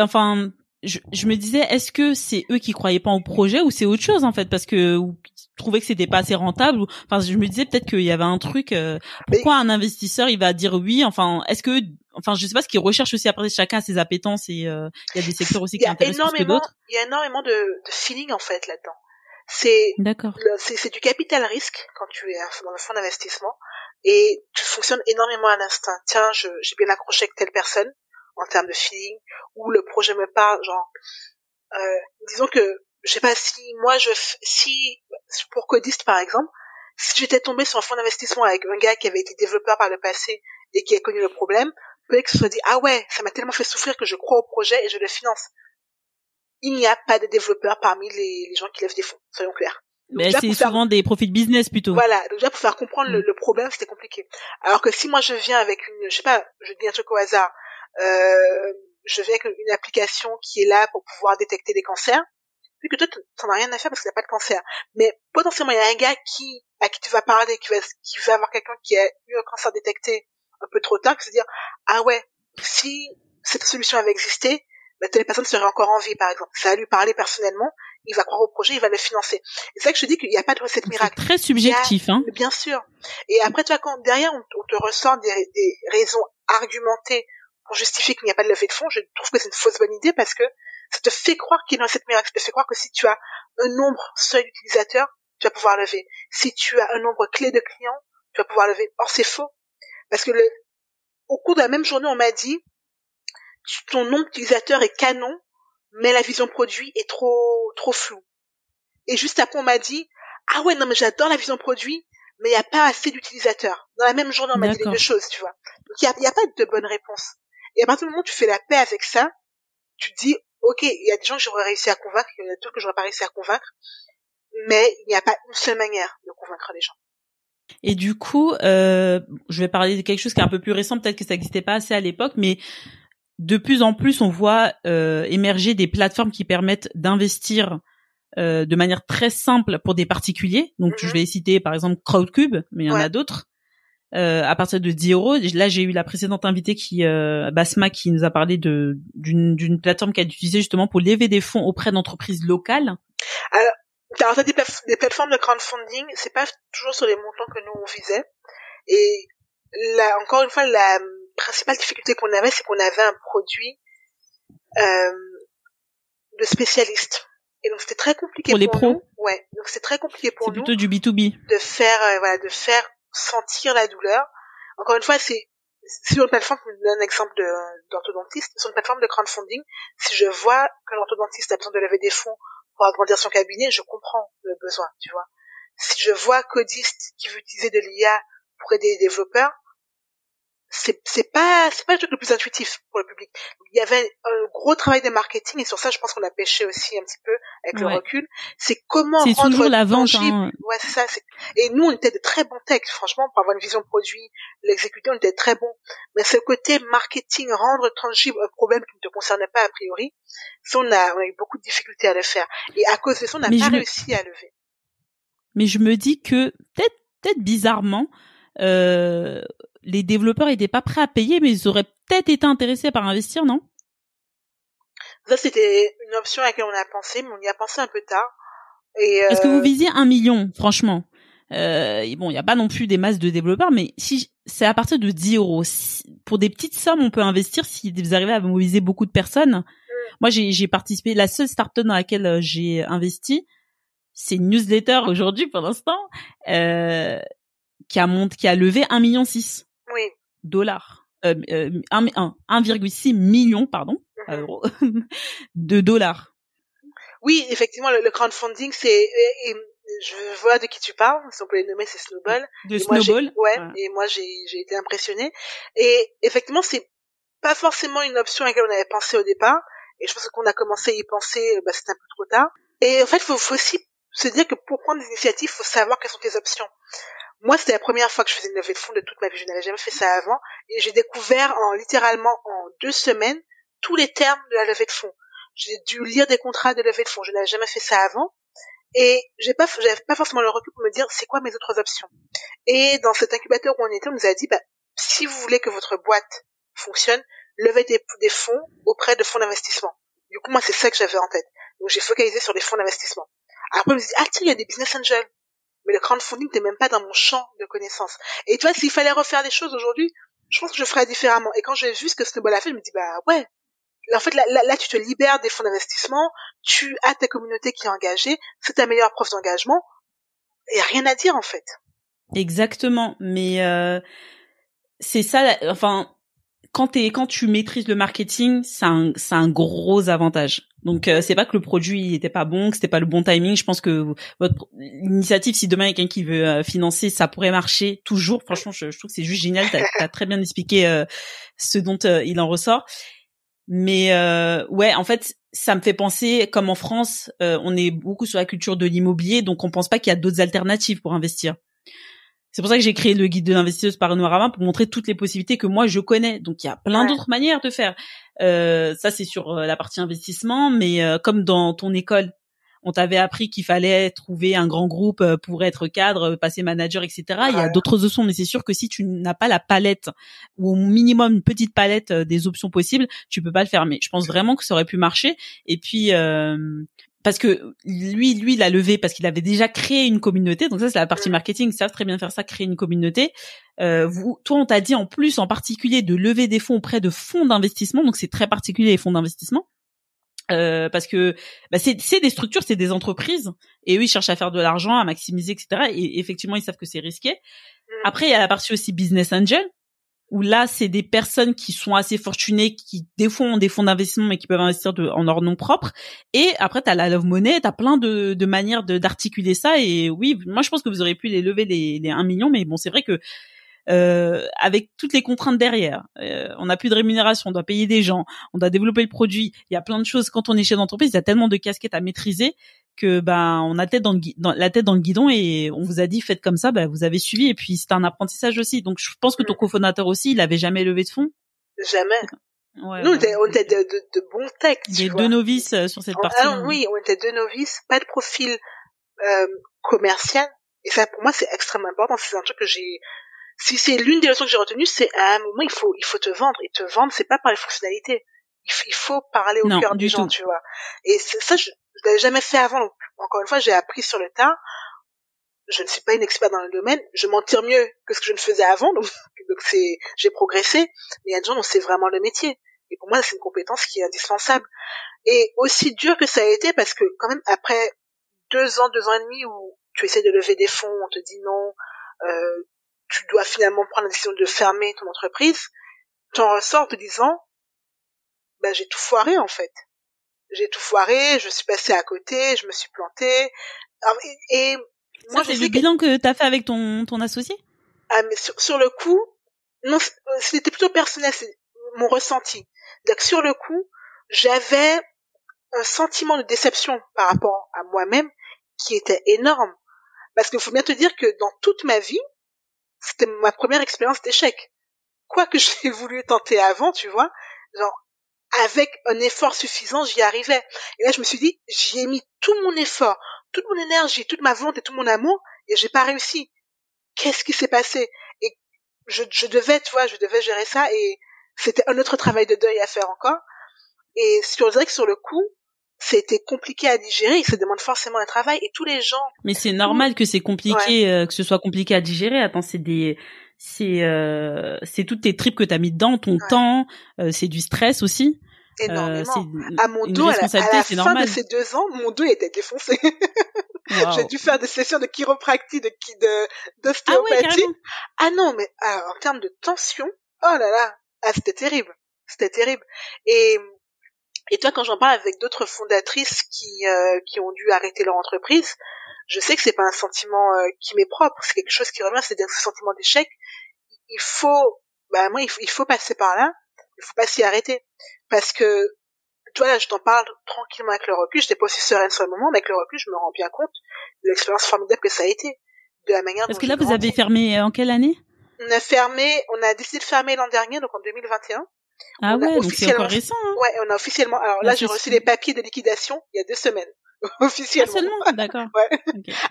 enfin, je, je, me disais, est-ce que c'est eux qui croyaient pas au projet ou c'est autre chose en fait parce que ou trouvaient que c'était pas assez rentable ou enfin je me disais peut-être qu'il y avait un truc euh, pourquoi un investisseur il va dire oui enfin est-ce que enfin je sais pas ce qu'ils recherchent aussi après chacun a ses appétences et euh, il y a des secteurs aussi qui intéressent plus que d'autres il y a énormément de, de feeling en fait là-dedans c'est c'est du capital risque quand tu es dans un fonds d'investissement. Et tu fonctionnes énormément à l'instinct. Tiens j'ai bien accroché avec telle personne en termes de feeling, ou le projet me parle, genre, euh, disons que, je sais pas si moi je, si, pour Codiste par exemple, si j'étais tombé sur un fonds d'investissement avec un gars qui avait été développeur par le passé et qui a connu le problème, peut-être que se soit dit, ah ouais, ça m'a tellement fait souffrir que je crois au projet et je le finance. Il n'y a pas de développeurs parmi les, les gens qui lèvent des fonds, soyons clairs. Mais c'est souvent des profits de business plutôt. Voilà, donc déjà pour faire comprendre le, mm. le, problème, c'était compliqué. Alors que si moi je viens avec une, je sais pas, je dis un truc au hasard, euh, je viens avec une application qui est là pour pouvoir détecter des cancers, vu que toi, t'en as rien à faire parce qu'il n'y a pas de cancer. Mais potentiellement, il y a un gars qui, à qui tu vas parler, qui va, qui va avoir quelqu'un qui a eu un cancer détecté un peu trop tard, qui se dire, ah ouais, si cette solution avait existé, bah, telle personne serait encore en vie, par exemple. Ça va lui parler personnellement, il va croire au projet, il va le financer. C'est ça que je dis qu'il n'y a pas de recette miracle. Très subjectif, hein. Bien sûr. Et après, tu vois, quand derrière, on, te ressort des, des raisons argumentées pour justifier qu'il n'y a pas de levée de fonds, je trouve que c'est une fausse bonne idée parce que ça te fait croire qu'il y a cette miracle, ça te fait croire que si tu as un nombre seul d'utilisateurs, tu vas pouvoir lever. Si tu as un nombre clé de clients, tu vas pouvoir lever. Or, c'est faux. Parce que le, au cours de la même journée, on m'a dit, ton nombre d'utilisateurs est canon, mais la vision produit est trop, trop floue. Et juste après, on m'a dit, ah ouais, non, mais j'adore la vision produit, mais il n'y a pas assez d'utilisateurs. Dans la même journée, on m'a dit les deux choses, tu vois. Donc, il n'y a, a, pas de bonne réponse. Et à partir du moment où tu fais la paix avec ça, tu te dis, ok, il y a des gens que j'aurais réussi à convaincre, il y en a d'autres que j'aurais pas réussi à convaincre, mais il n'y a pas une seule manière de convaincre les gens. Et du coup, euh, je vais parler de quelque chose qui est un peu plus récent, peut-être que ça n'existait pas assez à l'époque, mais de plus en plus, on voit euh, émerger des plateformes qui permettent d'investir euh, de manière très simple pour des particuliers. Donc, je mm-hmm. vais citer par exemple Crowdcube, mais il y en a d'autres euh, à partir de 10 euros. Là, j'ai eu la précédente invitée qui, euh, Basma, qui nous a parlé de d'une plateforme qu'elle utilisait justement pour lever des fonds auprès d'entreprises locales. Alors, alors des, des plateformes de crowdfunding, c'est pas toujours sur les montants que nous on visait. Et là, encore une fois, la principale difficulté qu'on avait, c'est qu'on avait un produit euh, de spécialistes. Et donc c'était très compliqué pour, les pros. Nous. Ouais, donc c'est très compliqué pour nous. C'est plutôt du B2B. De faire, euh, voilà, de faire sentir la douleur. Encore une fois, c'est sur une plateforme, je donne un exemple d'orthodontiste, sur une plateforme de crowdfunding, si je vois que l'orthodontiste a besoin de lever des fonds pour agrandir son cabinet, je comprends le besoin, tu vois. Si je vois codiste qui veut utiliser de l'IA pour aider les développeurs, c'est c'est pas c'est pas le truc le plus intuitif pour le public. Il y avait un gros travail de marketing et sur ça je pense qu'on a pêché aussi un petit peu avec le recul. C'est comment c'est toujours la vente. Hein. Ouais c'est ça. Et nous on était de très bons textes franchement pour avoir une vision produit, l'exécuter on était très bons. Mais ce côté marketing rendre tangible un problème qui ne te concernait pas a priori, ça on a on a eu beaucoup de difficultés à le faire et à cause de ça on n'a pas réussi à lever. Mais je me dis que peut-être peut-être bizarrement euh, les développeurs étaient pas prêts à payer, mais ils auraient peut-être été intéressés par investir, non? Ça, c'était une option à laquelle on a pensé, mais on y a pensé un peu tard. Et Est-ce que vous euh, visiez un million, franchement? Euh, et bon, il n'y a pas non plus des masses de développeurs, mais si c'est à partir de 10 euros, pour des petites sommes, on peut investir si vous arrivez à mobiliser beaucoup de personnes. Moi, j'ai participé. La seule startup dans laquelle euh, j'ai investi, c'est une newsletter aujourd'hui pour l'instant, euh, qui a qui a levé 1 million 6 oui. Dollars, euh, euh, un- un- 1,6 million, pardon, Mhm. euros, de dollars. Oui, effectivement, le, le crowdfunding, c'est, je vois de qui tu parles, si on peut les nommer, c'est Snowball. De Et moi, Snowball. ouais, Voilà. et moi, j'ai, été impressionnée. Et effectivement, c'est pas forcément une option à laquelle on avait pensé au départ. Et je pense qu'on a commencé à y penser, euh, bah, c'était un peu trop tard. Et en fait, faut, faut aussi se dire que pour prendre des initiatives, faut savoir quelles sont tes options. Moi, c'était la première fois que je faisais une levée de fonds de toute ma vie. Je n'avais jamais fait ça avant. Et j'ai découvert en littéralement en deux semaines tous les termes de la levée de fonds. J'ai dû lire des contrats de levée de fonds. Je n'avais jamais fait ça avant. Et j'ai pas, pas forcément le recul pour me dire c'est quoi mes autres options? Et dans cet incubateur où on était, on nous a dit, bah, si vous voulez que votre boîte fonctionne, levez des, des fonds auprès de fonds d'investissement. Du coup, moi, c'est ça que j'avais en tête. Donc, j'ai focalisé sur les fonds d'investissement. Après, on me dit, ah, tiens, il y a des business angels. Mais le crowdfunding n'était même pas dans mon champ de connaissances. Et tu vois, s'il fallait refaire les choses aujourd'hui, je pense que je ferais différemment. Et quand j'ai vu ce que Snowball a fait, je me dis, bah, ouais. En fait, là, là, là, tu te libères des fonds d'investissement, tu as ta communauté qui est engagée, c'est ta meilleure preuve d'engagement. Il y a rien à dire, en fait. Exactement, mais euh, c'est ça. Enfin, quand t'es quand tu maîtrises le marketing, c'est un c'est un gros avantage. Donc euh, c'est pas que le produit était pas bon, que c'était pas le bon timing. Je pense que votre initiative, si demain il y a quelqu'un qui veut euh, financer, ça pourrait marcher toujours. Franchement, je, trouve que c'est juste génial. T'as as très bien expliqué euh, ce dont euh, il en ressort. Mais euh, ouais, en fait, ça me fait penser, comme en France, on est beaucoup sur la culture de l'immobilier, donc on pense pas qu'il y a d'autres alternatives pour investir. C'est pour ça que j'ai créé le guide de l'investisseuse par Noirama pour montrer toutes les possibilités que moi je connais. Donc il y a plein Ouais. d'autres manières de faire. Euh, ça c'est sur euh, la partie investissement, mais euh, comme dans ton école, on t'avait appris qu'il fallait trouver un grand groupe pour être cadre, passer manager, etc. Il y a d'autres options, mais c'est sûr que si tu n'as pas la palette ou au minimum une petite palette des options possibles, tu peux pas le faire. Mais je pense vraiment que ça aurait pu marcher. Et puis euh, parce que lui, lui, il a levé parce qu'il avait déjà créé une communauté. Donc ça, c'est la partie Mm. marketing. Ils savent très bien faire ça, créer une communauté. Euh, vous, toi, on t'a dit en plus, en particulier, de lever des fonds auprès de fonds d'investissement. Donc c'est très particulier les fonds d'investissement. Euh, parce que bah, c'est c'est des structures, c'est des entreprises, et eux ils cherchent à faire de l'argent, à maximiser, etc. Et effectivement, ils savent que c'est risqué. Mm. Après, il y a la partie aussi business angel, où là, c'est des personnes qui sont assez fortunées, qui des fois ont des fonds d'investissement, mais qui peuvent investir en leur nom propre. Et après, t'as la love money, t'as plein de, manières d'articuler ça. Et oui, moi, je pense que vous auriez pu les lever les, les 1 million, mais bon, c'est vrai que euh, avec toutes les contraintes derrière, euh, on n'a plus de rémunération, on doit payer des gens, on doit développer le produit. Il y a plein de choses quand on est chef d'entreprise, il y a tellement de casquettes à maîtriser que ben on a tête dans, le, dans la tête dans le guidon et on vous a dit faites comme ça, ben vous avez suivi et puis c'est un apprentissage aussi. Donc je pense que ton Mm. cofondateur aussi, il avait jamais levé de fonds. Jamais. Ouais, Nous, on ouais. était, on était de, de, de bons techs, Des deux novices euh, sur cette On- partie. alors, oui, on était deux novices, pas de profil euh, commercial. Et ça, pour moi, c'est extrêmement important. C'est un truc que j'ai. Si c'est l'une des leçons que j'ai retenues, c'est à un moment, il faut, il faut te vendre. Et te vendre, c'est pas par les fonctionnalités. Il faut, il faut parler au Non, cœur du des gens, tout. tu vois. Et ça, je, je l'avais jamais fait avant. Donc, encore une fois, j'ai appris sur le tas. Je ne suis pas une experte dans le domaine. Je m'en tire mieux que ce que je ne faisais avant. Donc, donc c'est, j'ai progressé. Mais il y a des gens dont c'est vraiment le métier. Et pour moi, c'est une compétence qui est indispensable. Et aussi dur que ça a été parce que quand même après deux ans, deux ans et demi où tu essaies de lever des fonds, on te dit non, euh, tu dois finalement prendre la décision de fermer ton entreprise, tu en ressors en te disant, bah j'ai tout foiré en fait. J'ai tout foiré, je suis passé à côté, je me suis planté. Et, et Moi, c'est le que bilan que t'as fait avec ton ton associé? ah, mais sur, sur le coup, non, euh, c'était plutôt personnel, c'est mon ressenti. Donc sur le coup, j'avais un sentiment de déception par rapport à moi-même qui était énorme. Parce qu'il faut bien te dire que dans toute ma vie, c'était ma première expérience d'échec. Quoi que j'ai voulu tenter avant, tu vois, genre, avec un effort suffisant, j'y arrivais. Et là, je me suis dit, j'y ai mis tout mon effort, toute mon énergie, toute ma volonté, tout mon amour, et j'ai pas réussi. Qu'est-ce qui s'est passé? Et je, je devais, tu vois, je devais gérer ça et c'était un autre travail de deuil à faire encore. Et sur vrai que sur le coup, c'était compliqué à digérer, ça demande forcément un travail et tous les gens. Mais c'est normal que c'est compliqué, euh, que ce soit compliqué à digérer. Attends, c'est des, c'est, euh, c'est toutes tes tripes que t'as mis dedans, ton temps, euh, c'est du stress aussi. Énormément. à mon dos, à la, à la fin normal. de ces deux ans, mon dos était défoncé. J'ai dû faire des sessions de chiropractie, de de d'ostéopathie. Ah, ah, non, mais ah, en termes de tension, oh là là, ah c'était terrible, c'était terrible. Et et toi, quand j'en parle avec d'autres fondatrices qui euh, qui ont dû arrêter leur entreprise, je sais que c'est pas un sentiment euh, qui m'est propre, c'est quelque chose qui revient, c'est un sentiment d'échec. Il faut, bah moi, il faut, il faut passer par là. Il faut pas s'y arrêter, parce que toi là, je t'en parle tranquillement avec le recul. J'étais pas aussi sereine sur le moment, mais avec le recul, je me rends bien compte de l'expérience formidable que ça a été, de la manière. Parce que là, vous avez fermé euh, en quelle année? On a fermé, on a décidé de fermer l'an dernier, donc en 2021. Ah ouais, donc c'est encore récent. Hein. Ouais, on a officiellement. Alors là, j'ai reçu les papiers de liquidation il y a deux semaines. officiellement. Ah seulement, d'accord. ouais.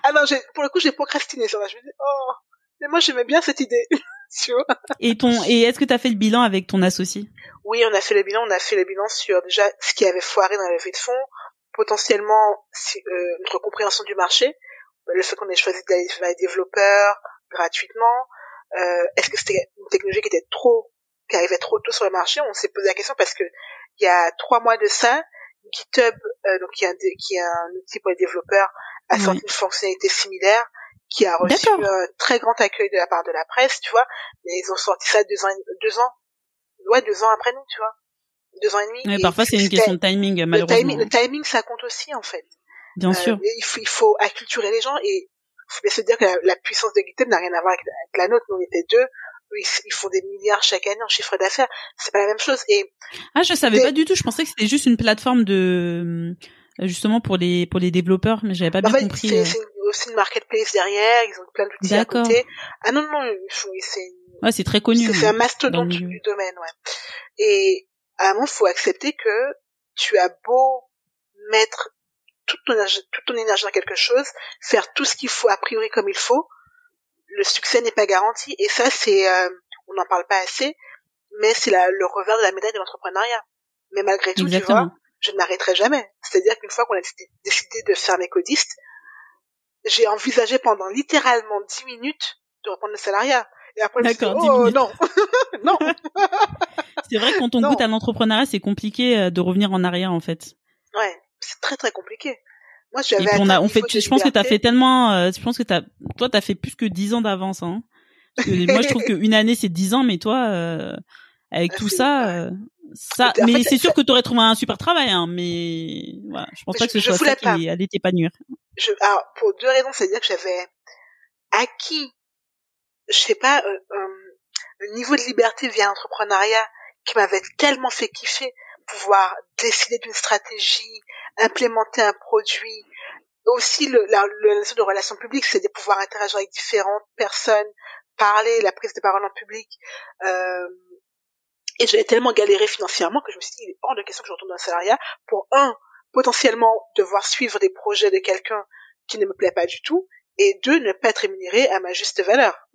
Ah non, pour le coup, j'ai procrastiné sur là. Je me dis, oh, mais moi j'aimais bien cette idée. et ton et est-ce que tu as fait le bilan avec ton associé? Oui, on a fait le bilan. On a fait le bilan sur déjà ce qui avait foiré dans la levée de fonds, potentiellement euh, notre compréhension du marché, le fait qu'on ait choisi d'aller vers les développeurs gratuitement. Euh, est-ce que c'était une technologie qui était trop qui arrivait trop tôt sur le marché, on s'est posé la question parce que il y a trois mois de ça, GitHub, euh, donc qui est, un, qui est un outil pour les développeurs, a sorti une fonctionnalité similaire qui a reçu un très grand accueil de la part de la presse, tu vois. Mais ils ont sorti ça deux ans, deux ans, ouais, deux ans après nous, tu vois, deux ans et demi. Mais parfois c'est une question de timing, malheureusement. Le timing, ça compte aussi en fait. Bien euh, sûr. Il faut, il faut acculturer les gens et il faut bien se dire que la, puissance de GitHub n'a rien à voir avec, avec la nôtre. Nous on était deux, ils, font des milliards chaque année en chiffre d'affaires. C'est pas la même chose. Et ah, je savais pas du tout. Je pensais que c'était juste une plateforme de euh, justement pour les pour les développeurs, mais j'avais pas bah, bien compris. Euh. C'est aussi une marketplace derrière. Ils ont plein d'outils à côté. Ah non non, c'est ouais, c'est très connu. C'est un mastodonte du domaine, ouais. Et à un moment, faut accepter que tu as beau mettre toute ton, énergie, toute ton énergie dans quelque chose, faire tout ce qu'il faut a priori comme il faut, le succès n'est pas garanti. Et ça c'est euh, on n'en parle pas assez mais c'est le revers de la médaille de l'entrepreneuriat. Mais malgré tout tu vois je n'arrêterai jamais. C'est-à-dire qu'une fois qu'on a décidé de faire mes codistes j'ai envisagé pendant littéralement dix minutes de reprendre le salariat. Et après D'accord, oh, non. Non. C'est vrai que quand on goûte à l'entrepreneuriat c'est compliqué euh, de revenir en arrière en fait. Ouais c'est très très compliqué moi, j'avais. on a, on fait. Je pense que t'as fait tellement. Euh, je pense que t'as. Toi, t'as fait plus que dix ans d'avance. Hein. moi, je trouve qu'une année c'est dix ans, mais toi, euh, avec ah, tout ça, euh, ça. mais c'est sûr que t'aurais trouvé un super travail, hein. Mais voilà, je pense pas que ce soit ça qui allait t'épanouir. Je, alors, pour deux raisons, c'est-à-dire que j'avais acquis, je sais pas, euh, le niveau de liberté via l'entrepreneuriat qui m'avait tellement fait kiffer pouvoir décider d'une stratégie, implémenter un produit. Aussi, le, la, la notion de relations publiques, c'est de pouvoir interagir avec différentes personnes, parler, la prise de parole en public. Euh, et j'avais tellement galéré financièrement que je me suis dit, il est hors de question que je retourne dans le salariat pour, un, potentiellement devoir suivre des projets de quelqu'un qui ne me plaît pas du tout, et deux, ne pas être rémunéré à ma juste valeur.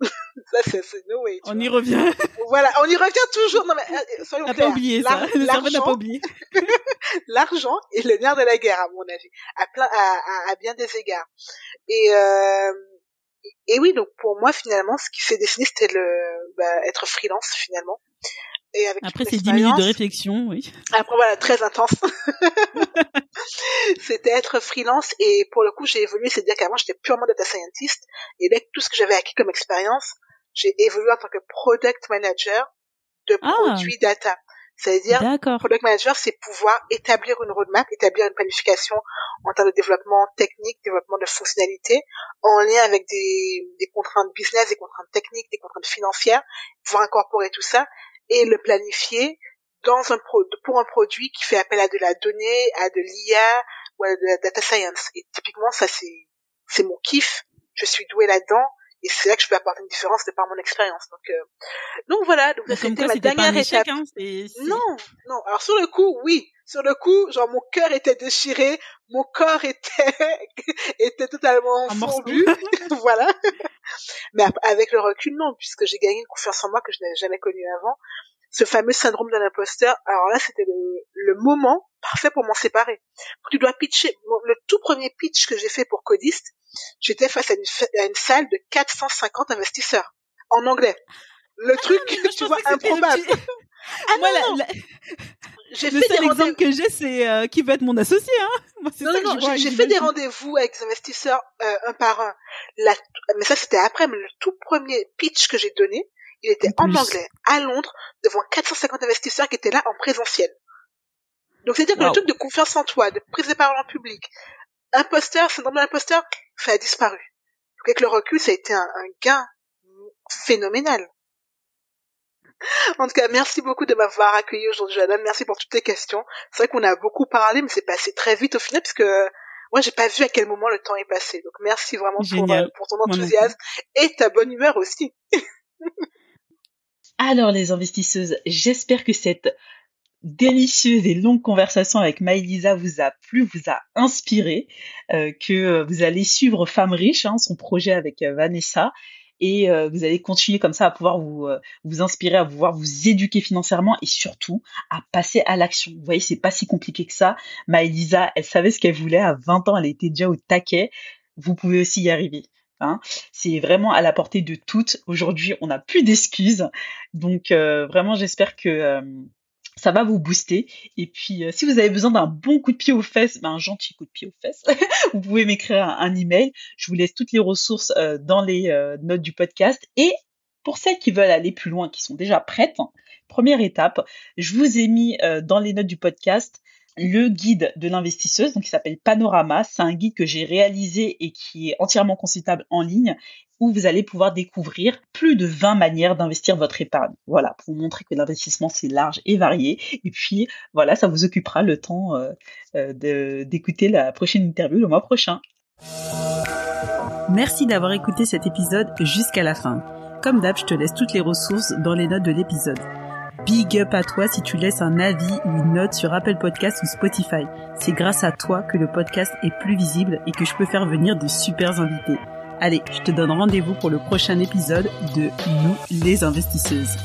ça, c'est no way. On y revient. voilà, on y revient toujours. Non, mais, euh, soyons clairs. pas oublié ça. L'argent, pas oublié. l'argent est le nerf de la guerre, à mon avis, à plein, à, à, bien des égards. Et, euh, et oui, donc pour moi, finalement, ce qui s'est dessiné, c'était le, bah, être freelance, finalement. Et avec Après ces dix minutes de réflexion, oui. Après voilà, très intense. C'était être freelance et pour le coup j'ai évolué, c'est-à-dire qu'avant j'étais purement data scientist et avec tout ce que j'avais acquis comme expérience, j'ai évolué en tant que product manager de ah. produits data. C'est-à-dire, product manager, c'est pouvoir établir une roadmap, établir une planification en termes de développement technique, développement de fonctionnalités, en lien avec des, des contraintes business, des contraintes techniques, des contraintes financières, pouvoir incorporer tout ça et le planifier dans un pro pour un produit qui fait appel à de la donnée, à de l'IA ou à de la data science. Et typiquement, ça c'est c'est mon kiff. Je suis douée là-dedans et c'est là que je peux apporter une différence de par mon expérience. Donc euh, donc voilà. Donc c'était ma dernière étape. Hein, non, non. Alors sur le coup, oui. Sur le coup, genre mon cœur était déchiré, mon corps était était totalement fondu. voilà. Mais avec le recul, non, puisque j'ai gagné une confiance en moi que je n'avais jamais connue avant. Ce fameux syndrome de l'imposteur, alors là, c'était le, moment parfait pour m'en séparer. Tu dois pitcher. le tout premier pitch que j'ai fait pour Codiste, j'étais face à une salle de 450 investisseurs en anglais. Le ah truc, tu vois, improbable. Ah Moi, non, la, j'ai le seul exemple que j'ai, c'est euh, qui va être mon associé. Hein non, non, non, j'ai fait des rendez-vous avec des investisseurs euh, un par un. La, mais ça, c'était après, mais le tout premier pitch que j'ai donné, il était en, anglais, à Londres, devant 450 investisseurs qui étaient là en présentiel. Donc, c'est-à-dire que le truc de confiance en toi, de prise de parole en public, imposteur, syndrome de l'imposteur, ça a disparu. Donc, avec le recul, ça a été un, un gain phénoménal. En tout cas, merci beaucoup de m'avoir accueilli aujourd'hui, Jadam. Merci pour toutes tes questions. C'est vrai qu'on a beaucoup parlé, mais c'est passé très vite au final, parce que moi, j'ai pas vu à quel moment le temps est passé. Donc, merci vraiment pour, euh, pour, ton enthousiasme et ta bonne humeur aussi. Alors, les investisseuses, j'espère que cette délicieuse et longue conversation avec Maëlisa vous a plu, vous a inspiré, euh, que vous allez suivre Femme riche, hein, son projet avec euh, Vanessa, et euh, vous allez continuer comme ça à pouvoir vous euh, vous inspirer, à pouvoir vous éduquer financièrement et surtout à passer à l'action. Vous voyez, c'est pas si compliqué que ça. Maëlisa, elle savait ce qu'elle voulait à 20 ans, elle était déjà au taquet. Vous pouvez aussi y arriver. Hein. C'est vraiment à la portée de toutes. Aujourd'hui, on n'a plus d'excuses. Donc euh, vraiment, j'espère que ça va vous booster. Et puis, euh, si vous avez besoin d'un bon coup de pied aux fesses, ben, un gentil coup de pied aux fesses, vous pouvez m'écrire un, email. Je vous laisse toutes les ressources euh, dans les euh, notes du podcast. Et pour celles qui veulent aller plus loin, qui sont déjà prêtes, première étape, je vous ai mis dans les notes du podcast le guide de l'investisseuse, donc qui s'appelle Panorama. C'est un guide que j'ai réalisé et qui est entièrement consultable en ligne où vous allez pouvoir découvrir plus de 20 manières d'investir votre épargne. Voilà, pour vous montrer que l'investissement c'est large et varié. Et puis voilà, ça vous occupera le temps euh, euh, d'écouter la prochaine interview le mois prochain. Merci d'avoir écouté cet épisode jusqu'à la fin. Comme d'hab, je te laisse toutes les ressources dans les notes de l'épisode. Big up à toi si tu laisses un avis ou une note sur Apple Podcast ou Spotify. C'est grâce à toi que le podcast est plus visible et que je peux faire venir de super invités. Allez, je te donne rendez-vous pour le prochain épisode de Nous les investisseuses.